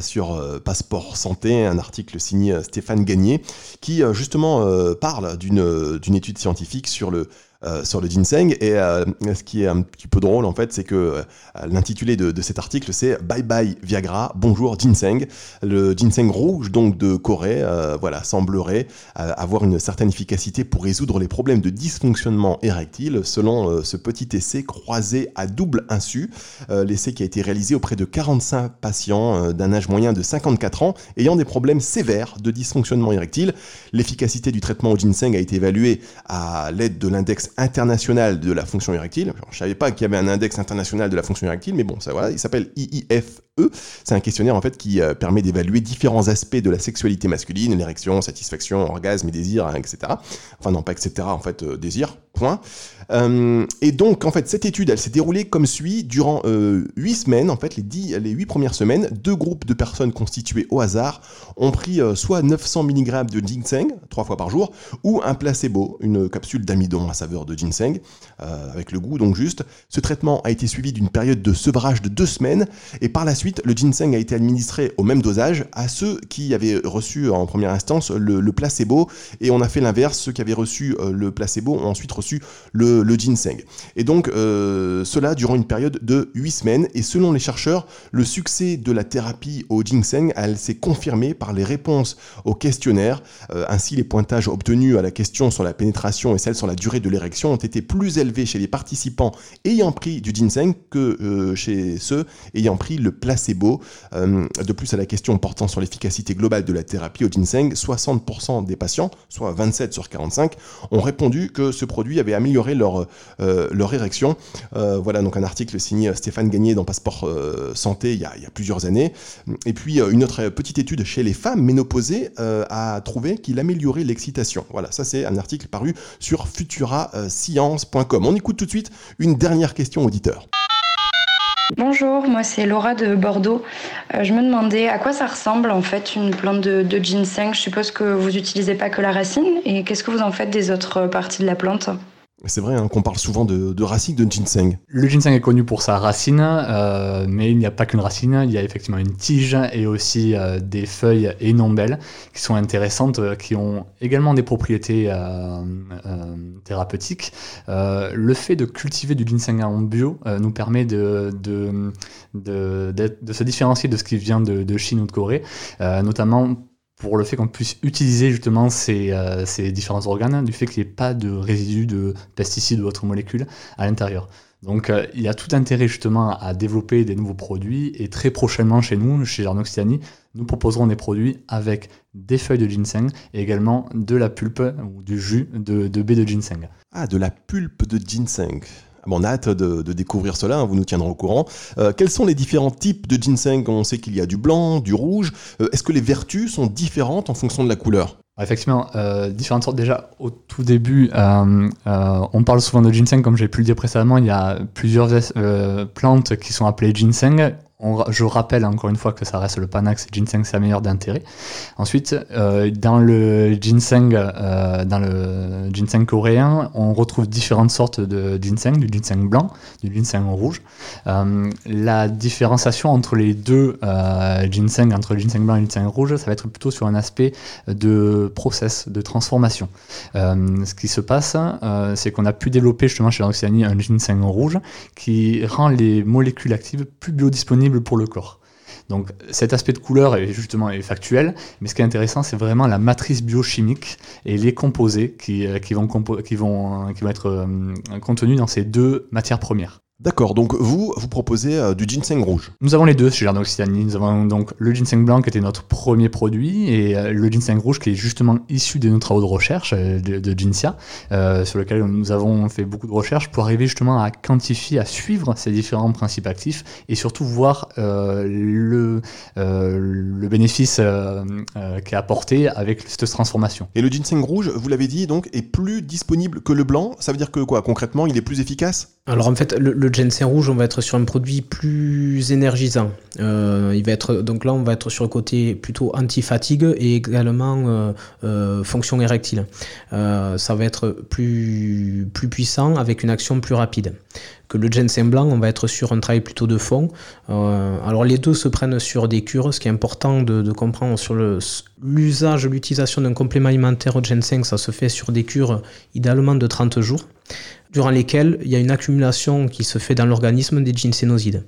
sur Passeport Santé, un article signé Stéphane Gagné, qui justement parle d'une étude scientifique sur le euh, sur le ginseng. Et euh, ce qui est un petit peu drôle, en fait, c'est que euh, l'intitulé de, cet article, c'est Bye bye Viagra, bonjour ginseng. Le ginseng rouge, donc de Corée, voilà, semblerait avoir une certaine efficacité pour résoudre les problèmes de dysfonctionnement érectile, selon ce petit essai croisé à double insu. L'essai qui a été réalisé auprès de 45 patients d'un âge moyen de 54 ans ayant des problèmes sévères de dysfonctionnement érectile. L'efficacité du traitement au ginseng a été évaluée à l'aide de l'index international de la fonction érectile. je ne savais pas qu'il y avait un index international de la fonction érectile, mais bon, ça voilà, il s'appelle IIFE. C'est un questionnaire en fait qui euh, permet d'évaluer différents aspects de la sexualité masculine, l'érection, satisfaction, orgasme et désir, hein, etc. Enfin non, pas etc. En fait, euh, désir. Point. Euh, et donc, en fait, cette étude, elle s'est déroulée comme suit durant euh, 8 semaines. En fait, les, 10, les 8 premières semaines, deux groupes de personnes constitués au hasard ont pris euh, soit 900 mg de ginseng, trois fois par jour, ou un placebo, une capsule d'amidon à saveur de ginseng, euh, avec le goût donc juste. Ce traitement a été suivi d'une période de sevrage de deux semaines, et par la suite, le ginseng a été administré au même dosage à ceux qui avaient reçu en première instance le, placebo, et on a fait l'inverse, ceux qui avaient reçu euh, le placebo ont ensuite reçu le, ginseng. Et donc, euh, cela durant une période de 8 semaines, et selon les chercheurs, le succès de la thérapie au ginseng, s'est confirmée par les réponses au questionnaire. Euh, ainsi, les pointages obtenus à la question sur la pénétration et celle sur la durée de l'érection ont été plus élevés chez les participants ayant pris du ginseng que chez ceux ayant pris le placebo. de plus, à la question portant sur l'efficacité globale de la thérapie au ginseng, 60% des patients, soit 27 sur 45, ont répondu que ce produit avait amélioré leur, euh, leur érection. Euh, voilà donc un article signé Stéphane Gagné dans Passeport euh, Santé il y, a, plusieurs années. Et puis une autre petite étude chez les femmes ménopausées a trouvé qu'il améliorait l'excitation. Voilà, ça c'est un article paru sur futurascience.com. On écoute tout de suite une dernière question auditeur. Bonjour, moi c'est Laura de Bordeaux. Je me demandais à quoi ça ressemble en fait une plante de, de ginseng. Je suppose que vous n'utilisez pas que la racine et qu'est-ce que vous en faites des autres parties de la plante? C'est vrai hein, qu'on parle souvent de, de, racines de ginseng. Le ginseng est connu pour sa racine, euh, mais il n'y a pas qu'une racine, il y a effectivement une tige et aussi euh, des feuilles et une ombelle qui sont intéressantes, euh, qui ont également des propriétés thérapeutiques. le fait de cultiver du ginseng en bio nous permet de, de, se différencier de ce qui vient de, Chine ou de Corée, notamment pour le fait qu'on puisse utiliser justement ces, euh, ces, différents organes, du fait qu'il n'y ait pas de résidus de pesticides ou autres molécules à l'intérieur. Donc euh, il y a tout intérêt justement à développer des nouveaux produits et très prochainement chez nous, chez Jarnoxiani, nous proposerons des produits avec des feuilles de ginseng et également de la pulpe ou du jus de, de baie de ginseng. Ah, de la pulpe de ginseng on a hâte de, découvrir cela, hein, vous nous tiendrez au courant. Euh, quels sont les différents types de ginseng? On sait qu'il y a du blanc, du rouge. Euh, est-ce que les vertus sont différentes en fonction de la couleur? Effectivement, euh, différentes sortes. Déjà, au tout début, on parle souvent de ginseng, comme j'ai pu le dire précédemment, il y a plusieurs plantes qui sont appelées ginseng je rappelle encore une fois que ça reste le Panax ginseng, c'est la meilleure d'intérêt. Ensuite, euh, dans le ginseng, euh, dans le ginseng coréen, on retrouve différentes sortes de ginseng, du ginseng blanc, du ginseng rouge. Euh, la différenciation entre les deux ginseng, entre le ginseng blanc et le ginseng rouge, ça va être plutôt sur un aspect de process, de transformation. ce qui se passe, c'est qu'on a pu développer justement chez l'Occitanie un ginseng rouge qui rend les molécules actives plus biodisponibles pour le corps. Donc cet aspect de couleur est justement factuel, mais ce qui est intéressant, c'est vraiment la matrice biochimique et les composés qui, euh, qui vont être euh, contenus dans ces deux matières premières. D'accord, donc vous, vous proposez euh, du ginseng rouge Nous avons les deux chez Jardin Occitanie. Nous avons donc le ginseng blanc qui était notre premier produit et euh, le ginseng rouge qui est justement issu de nos travaux de recherche euh, de, de Ginsia, sur lequel nous avons fait beaucoup de recherches pour arriver justement à quantifier, à suivre ces différents principes actifs et surtout voir le, le bénéfice qui est apporté avec cette transformation. Et le ginseng rouge, vous l'avez dit, donc est plus disponible que le blanc. Ça veut dire que quoi Concrètement, il est plus efficace? Alors en fait, le le ginseng rouge, on va être sur un produit plus énergisant. Euh, donc là, on va être sur le côté plutôt anti-fatigue et également euh, euh, fonction érectile. ça va être plus, puissant avec une action plus rapide. Que le ginseng blanc, on va être sur un travail plutôt de fond. alors les deux se prennent sur des cures. Ce qui est important de, de comprendre sur l'usage, l'utilisation d'un complément alimentaire au ginseng, ça se fait sur des cures idéalement de 30 jours durant lesquels il y a une accumulation qui se fait dans l'organisme des ginsénosides.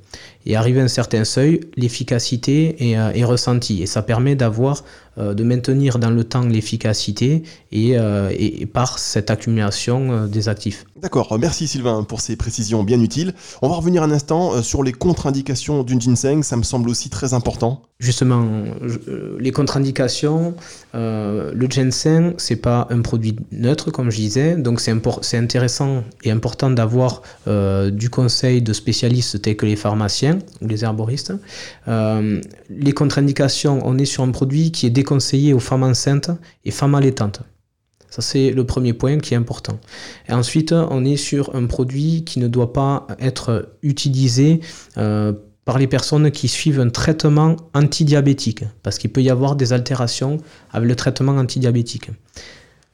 Et arrivé à un certain seuil, l'efficacité est, euh, ressentie et ça permet d'avoir de maintenir dans le temps l'efficacité et, euh, par cette accumulation des actifs. D'accord, merci Sylvain pour ces précisions bien utiles. On va revenir un instant sur les contre-indications d'une ginseng, ça me semble aussi très important. Justement, les contre-indications, le ginseng, c'est pas un produit neutre comme je disais, donc c'est intéressant et important d'avoir du conseil de spécialistes tels que les pharmaciens ou les herboristes. Euh, les contre-indications, on est sur un produit qui est déconseillé aux femmes enceintes et femmes allaitantes. Ça, c'est le premier point qui est important. Ensuite, on est sur un produit qui ne doit pas être utilisé euh, par les personnes qui suivent un traitement antidiabétique, parce qu'il peut y avoir des altérations avec le traitement antidiabétique.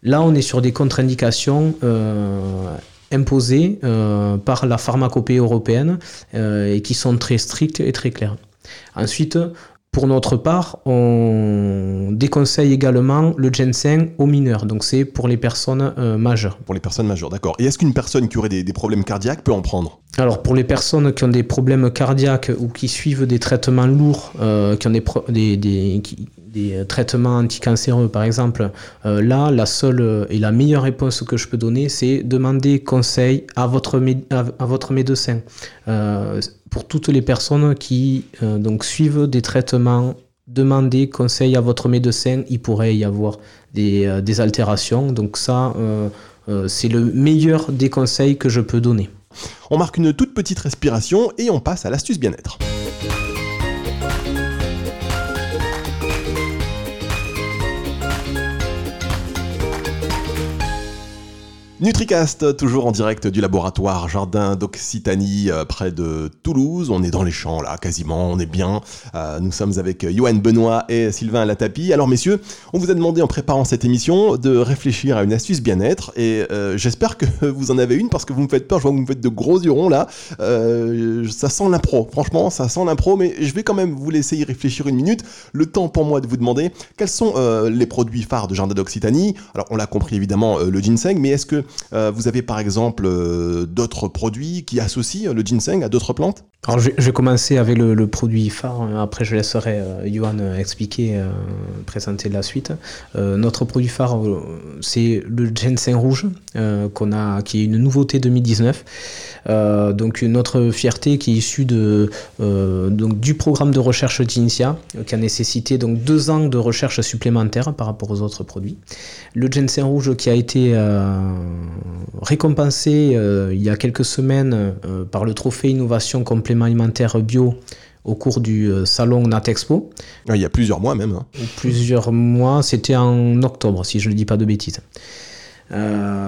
Là, on est sur des contre-indications euh, imposées euh, par la pharmacopée européenne et qui sont très strictes et très claires. Ensuite, pour notre part, on déconseille également le ginseng aux mineurs, donc c'est pour les personnes euh, majeures. Pour les personnes majeures, d'accord. Et est-ce qu'une personne qui aurait des, problèmes cardiaques peut en prendre? Alors pour les personnes qui ont des problèmes cardiaques ou qui suivent des traitements lourds, euh, qui ont des, des, des, traitements anticancéreux par exemple, euh, là la seule et la meilleure réponse que je peux donner, c'est demander conseil à votre, à, votre médecin pour toutes les personnes qui euh, donc suivent des traitements, demandez conseil à votre médecin, il pourrait y avoir des, euh, altérations. Donc ça, euh, c'est le meilleur des conseils que je peux donner. On marque une toute petite respiration et on passe à l'astuce bien-être. NutriCast, toujours en direct du laboratoire Jardin d'Occitanie, euh, près de Toulouse. On est dans les champs là, quasiment, on est bien. Euh, nous sommes avec Johan Benoît et Sylvain Latapi. Alors messieurs, on vous a demandé en préparant cette émission de réfléchir à une astuce bien-être et euh, j'espère que vous en avez une parce que vous me faites peur, je vois que vous me faites de gros hurons là. ça sent l'impro, franchement, ça sent l'impro, mais je vais quand même vous laisser y réfléchir une minute. Le temps pour moi de vous demander quels sont les produits phares de Jardin d'Occitanie? Alors on l'a compris évidemment le ginseng, mais est-ce que euh, vous avez par exemple euh, d'autres produits qui associent le ginseng à d'autres plantes? Alors je, vais commencer avec le, produit phare, après je laisserai euh, Johan expliquer, présenter la suite. notre produit phare, c'est le ginseng rouge, qu'on a, qui est une nouveauté 2019. donc une autre fierté qui est issue de, donc, du programme de recherche d'Initia, qui a nécessité donc deux ans de recherche supplémentaire par rapport aux autres produits. Le ginseng rouge qui a été récompensé euh, il y a quelques semaines euh, par le trophée innovation complément alimentaire bio au cours du euh, salon Natexpo. Ah, il y a plusieurs mois même. Hein. Plusieurs mois, c'était en octobre si je ne dis pas de bêtises.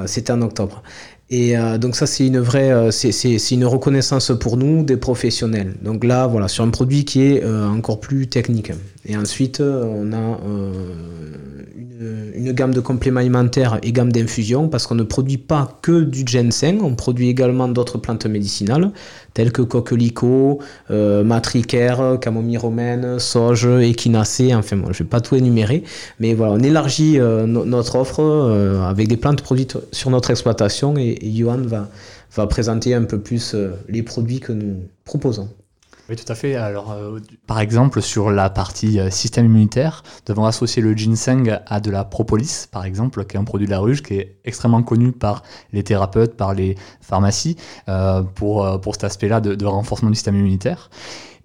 c'était en octobre. Et donc ça, c'est une vraie, c'est une reconnaissance pour nous des professionnels. Donc là, voilà, sur un produit qui est encore plus technique. Et ensuite, on a une gamme de compléments alimentaires et gamme d'infusion parce qu'on ne produit pas que du ginseng, on produit également d'autres plantes médicinales telles que coquelicot, euh, matricaire, camomille romaine, sauge, échinacée, enfin je ne vais pas tout énumérer, mais voilà, on élargit euh, notre offre euh, avec des plantes produites sur notre exploitation et, et Johan va, va présenter un peu plus les produits que nous proposons. Oui, tout à fait. Alors, euh, par exemple, sur la partie euh, système immunitaire, nous avons associé le ginseng à de la propolis, par exemple, qui est un produit de la ruche qui est extrêmement connu par les thérapeutes, par les pharmacies, euh, pour, pour cet aspect-là de, renforcement du système immunitaire.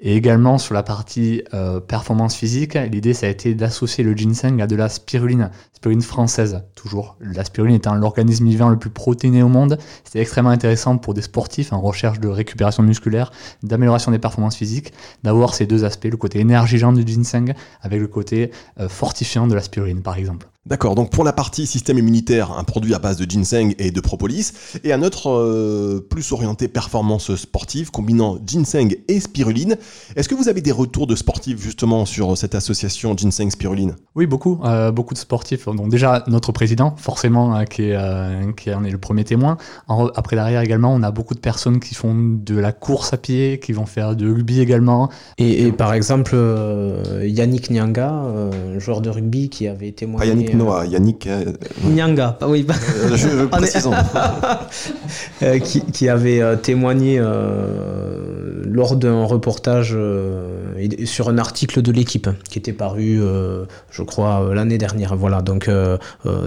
Et également sur la partie euh, performance physique, l'idée ça a été d'associer le ginseng à de la spiruline, spiruline française toujours. La spiruline étant l'organisme vivant le plus protéiné au monde, c'est extrêmement intéressant pour des sportifs en recherche de récupération musculaire, d'amélioration des performances physiques, d'avoir ces deux aspects, le côté énergisant du ginseng avec le côté euh, fortifiant de la spiruline par exemple. D'accord, donc pour la partie système immunitaire, un produit à base de ginseng et de propolis, et un autre euh, plus orienté performance sportive, combinant ginseng et spiruline. Est-ce que vous avez des retours de sportifs justement sur cette association ginseng-spiruline Oui, beaucoup, euh, beaucoup de sportifs. Donc déjà, notre président, forcément, euh, qui, qui en est le premier témoin. après derrière également, on a beaucoup de personnes qui font de la course à pied, qui vont faire du rugby également. Et, par exemple, Yannick Nyanga, joueur de rugby qui avait témoigné... Noah, Yannick. Euh, Nyanga, oui. Euh, je, je précise. Euh, qui, qui, avait témoigné lors d'un reportage sur un article de l'équipe qui était paru, je crois, l'année dernière. Voilà, donc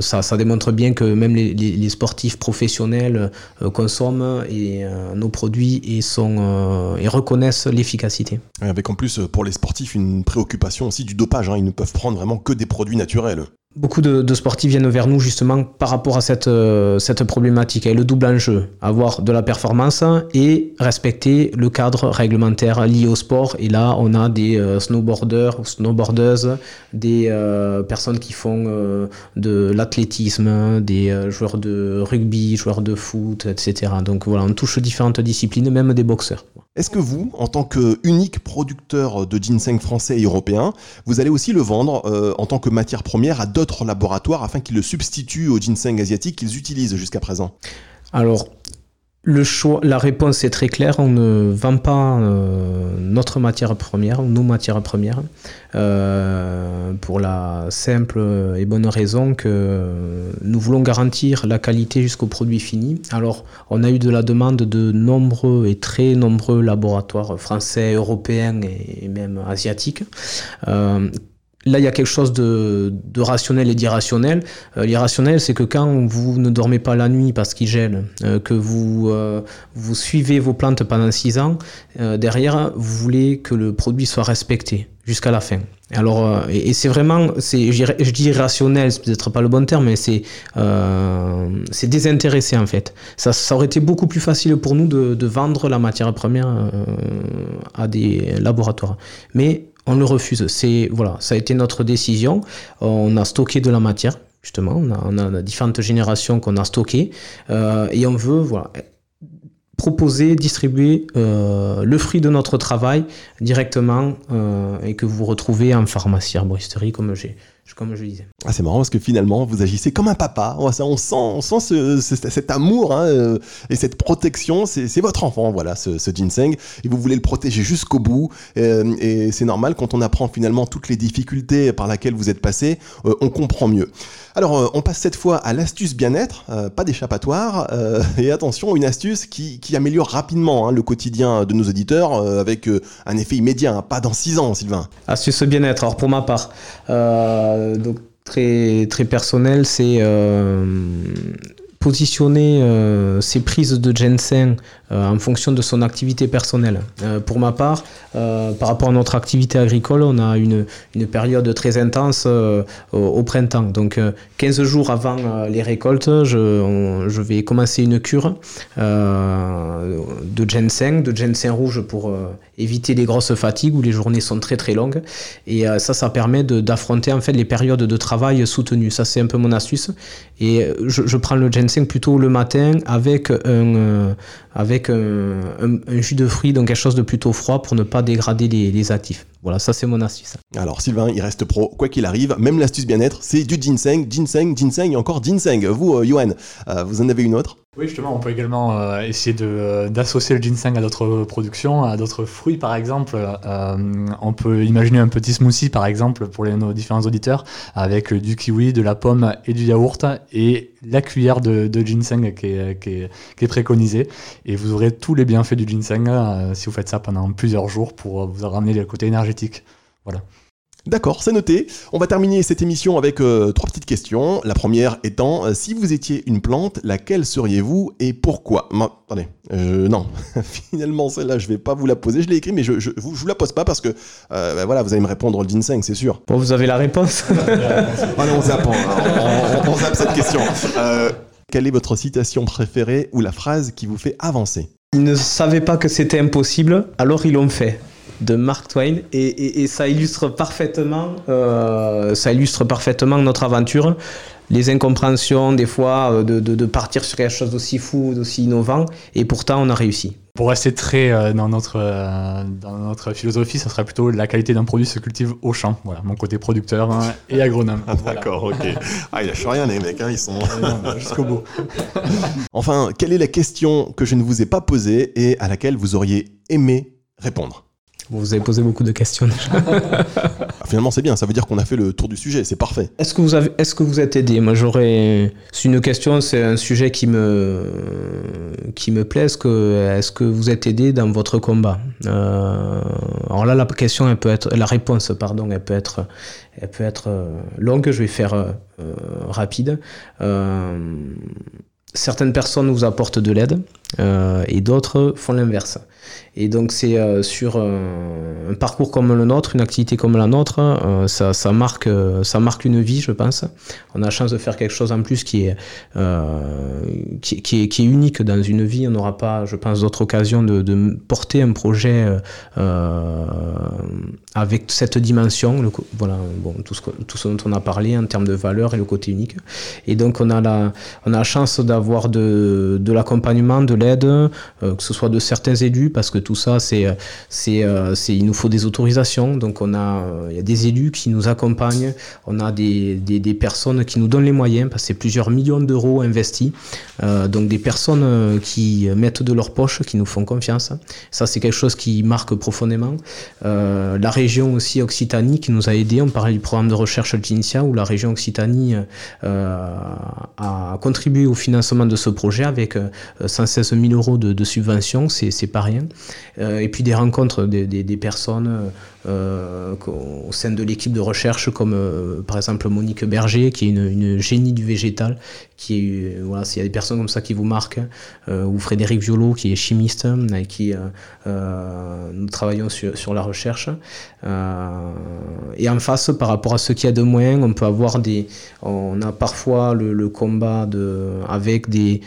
ça, ça, démontre bien que même les, les, sportifs professionnels consomment et, nos produits et, sont, et reconnaissent l'efficacité. Avec en plus pour les sportifs une préoccupation aussi du dopage. Hein. Ils ne peuvent prendre vraiment que des produits naturels. Beaucoup de, sportifs viennent vers nous justement par rapport à cette, euh, cette problématique et le double enjeu, avoir de la performance et respecter le cadre réglementaire lié au sport. Et là, on a des euh, snowboarders ou snowboardeuses, des euh, personnes qui font de l'athlétisme, des joueurs de rugby, joueurs de foot, etc. Donc voilà, on touche différentes disciplines, même des boxeurs. Est-ce que vous, en tant qu'unique producteur de ginseng français et européen, vous allez aussi le vendre en tant que matière première à d'autres laboratoires afin qu'ils le substituent au ginseng asiatique qu'ils utilisent jusqu'à présent? Le choix, la réponse est très claire. On ne vend pas euh, notre matière première, nos matières premières, euh, pour la simple et bonne raison que nous voulons garantir la qualité jusqu'au produit fini. Alors, on a eu de la demande de nombreux et très nombreux laboratoires français, européens et même asiatiques. Euh, Là, il y a quelque chose de, rationnel et d'irrationnel. Euh, l'irrationnel, c'est que quand vous ne dormez pas la nuit parce qu'il gèle, euh, que vous, euh, vous suivez vos plantes pendant six ans, derrière, vous voulez que le produit soit respecté jusqu'à la fin. Alors, et, c'est vraiment, c'est, je dis irrationnel, c'est peut-être pas le bon terme, mais c'est, désintéressé en fait. Ça, ça aurait été beaucoup plus facile pour nous de, de vendre la matière première à des laboratoires. Mais on le refuse. C'est voilà, ça a été notre décision. On a stocké de la matière, justement. On a, différentes générations qu'on a stockées euh, et on veut proposer, distribuer euh, le fruit de notre travail directement euh, et que vous retrouvez en pharmacie, arboristerie, comme j'ai comme je disais. Ah, c'est marrant parce que finalement, vous agissez comme un papa. On, on sent, on sent cet amour hein, euh, et cette protection. C'est votre enfant, voilà, ce, ginseng. Et vous voulez le protéger jusqu'au bout. Euh, et c'est normal quand on apprend finalement toutes les difficultés par lesquelles vous êtes passé, euh, on comprend mieux. Alors, on passe cette fois à l'astuce bien-être, pas d'échappatoire. et attention, une astuce qui, améliore rapidement hein, le quotidien de nos auditeurs avec un effet immédiat, hein, pas dans six ans, Sylvain. Astuce bien-être. Alors, pour ma part, euh, donc très, très personnel, c'est euh, positionner euh, ces prises de euh, en fonction de son activité personnelle. Euh, pour ma part, par rapport à notre activité agricole, on a une, une période très intense au, printemps. Donc 15 jours avant les récoltes, je, je, vais commencer une cure de ginseng, de ginseng rouge pour éviter les grosses fatigues où les journées sont très très longues. Et ça, ça permet d'affronter en fait les périodes de travail soutenues. Ça, c'est un peu mon astuce. Et je, je prends le ginseng plutôt le matin avec un, euh, avec un, jus de fruits, donc quelque chose de plutôt froid pour ne pas dégrader les, actifs. Voilà, ça c'est mon astuce. Alors Sylvain, il reste pro, quoi qu'il arrive, même l'astuce bien-être, c'est du ginseng, ginseng, ginseng et encore ginseng. Vous, euh, euh, vous en avez une autre? Oui, justement, on peut également euh, essayer euh, d'associer le ginseng à d'autres productions, à d'autres fruits par exemple. Euh, on peut imaginer un petit smoothie par exemple pour les, nos différents auditeurs avec du kiwi, de la pomme et du yaourt et la cuillère de, ginseng qui est, qui, est, préconisée. Et vous aurez tous les bienfaits du ginseng si vous faites ça pendant plusieurs jours pour vous ramener le côté énergétique. Voilà. D'accord, c'est noté. On va terminer cette émission avec euh, trois petites questions. La première étant, euh, si vous étiez une plante, laquelle seriez-vous et pourquoi? Attendez, non. Finalement, celle-là, je vais pas vous la poser. Je l'ai écrit, mais je, je, vous, la pose pas parce que euh, bah, voilà, vous allez me répondre le ginseng, c'est sûr. Bon, vous avez la réponse. Allez, on zappe, on, on, zappe cette question. quelle est votre citation préférée ou la phrase qui vous fait avancer? Ils ne savaient pas que c'était impossible, alors ils l'ont fait de Mark Twain et, ça illustre parfaitement euh, ça illustre parfaitement notre aventure les incompréhensions des fois euh, de, partir sur quelque chose d'aussi fou d'aussi innovant et pourtant on a réussi pour rester très euh, dans, notre, dans notre philosophie, ça serait plutôt la qualité d'un produit se cultive au champ. Voilà, mon côté producteur hein, et agronome. Ah, D'accord, ok. Ah, il lâche rien les mecs, hein, ils sont jusqu'au bout. enfin, quelle est la question que je ne vous ai pas posée et à laquelle vous auriez aimé répondre? Vous avez posé beaucoup de questions ah, finalement, c'est bien. Ça veut dire qu'on a fait le tour du sujet. C'est parfait. Est-ce que vous avez, est-ce que vous êtes aidé? Moi, j'aurais. C'est une question. C'est un sujet qui me qui me plaît. Est-ce que est-ce que vous êtes aidé dans votre combat? Euh, Alors là, la question, elle peut être, la réponse, pardon, elle peut être, elle peut être euh, longue. Je vais faire euh, rapide. certaines personnes vous apportent de l'aide et d'autres font l'inverse. Et donc c'est euh, sur euh, un parcours comme le nôtre, une activité comme la nôtre, euh, ça, marque, ça marque une vie, je pense. On a la chance de faire quelque chose en plus qui est, unique dans une vie. On n'aura pas, je pense, d'autres occasions de, porter un projet avec cette dimension. Voilà, bon, tout, ce, dont on a parlé en termes de valeur et le côté unique. Et donc on a la, on a la chance d'avoir de, de l'accompagnement, de l'aide, que ce soit de certains élus, parce que tout ça, c'est, c'est, c'est, il nous faut des autorisations. Donc on a, il y a des élus qui nous accompagnent, on a des, des, des personnes qui nous donnent les moyens, parce que c'est plusieurs millions d'euros investis. donc des personnes qui mettent de leur poche, qui nous font confiance. Ça, c'est quelque chose qui marque profondément. la région aussi Occitanie qui nous a aidés, on parlait du programme de recherche Ginitia, où la région Occitanie a contribué au financement de ce projet avec 116 000 euros de, de subventions, c'est pas rien. et puis des rencontres des personnes euh, au sein de l'équipe de recherche, comme euh, par exemple Monique Berger, qui est une, génie du végétal, qui est, voilà, s'il y a des personnes comme ça qui vous marquent, euh, ou Frédéric Violo, qui est chimiste, avec qui nous travaillons sur, sur la recherche. et en face, par rapport à ce qu'il y a de moins, on peut avoir des, on a parfois le, le combat de, avec des,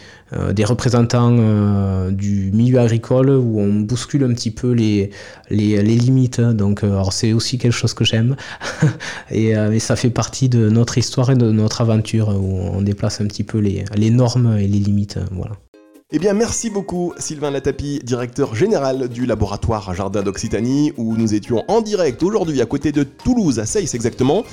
des représentants du milieu agricole où on bouscule un petit peu les, les, les limites. Donc, alors c'est aussi quelque chose que j'aime et, et, ça fait partie de notre histoire et de notre aventure où on déplace un petit peu les, normes et les limites. Voilà. Eh bien, merci beaucoup, Sylvain Latapi, directeur général du laboratoire Jardin d'Occitanie, où nous étions en direct aujourd'hui à côté de Toulouse, à Seyss exactement.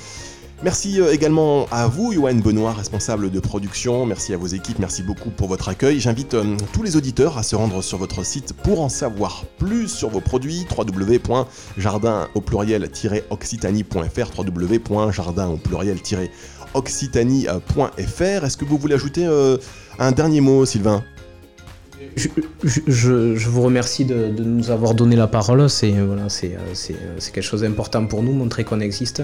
Merci également à vous, Johan Benoît, responsable de production. Merci à vos équipes, merci beaucoup pour votre accueil. J'invite euh, tous les auditeurs à se rendre sur votre site pour en savoir plus sur vos produits www.jardin au pluriel-occitanie.fr www.jardin au pluriel-occitanie.fr Est-ce que vous voulez ajouter euh, un dernier mot, Sylvain? Je, vous remercie de, nous avoir donné la parole. C'est voilà, c'est quelque chose d'important pour nous, montrer qu'on existe.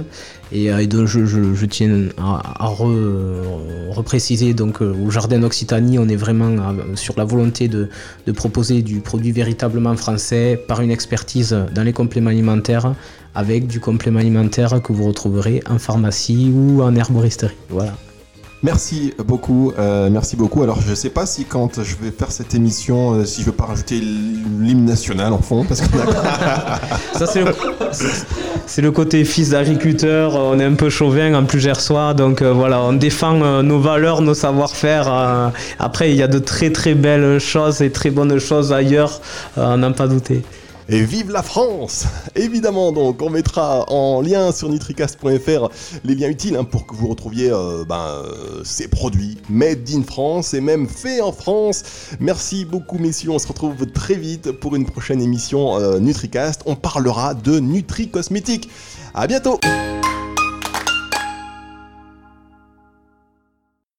Et, je, tiens à, à re, repréciser donc au Jardin d'Occitanie, on est vraiment sur la volonté de, de, proposer du produit véritablement français par une expertise dans les compléments alimentaires, avec du complément alimentaire que vous retrouverez en pharmacie ou en herboristerie. Voilà. Merci beaucoup, euh, merci beaucoup. Alors je sais pas si quand je vais faire cette émission, euh, si je veux pas rajouter l'hymne national en fond, parce que ça c'est le, côté fils d'agriculteur. On est un peu chauvin en plus gersois, donc euh, voilà, on défend nos valeurs, nos savoir-faire. Après, il y a de très très belles choses et très bonnes choses ailleurs, on n'en pas douter. Et vive la France Évidemment, donc, on mettra en lien sur nutricast.fr les liens utiles hein, pour que vous retrouviez euh, ben, ces produits made in France et même faits en France. Merci beaucoup, messieurs. On se retrouve très vite pour une prochaine émission euh, Nutricast. On parlera de Nutri Cosmétique. À bientôt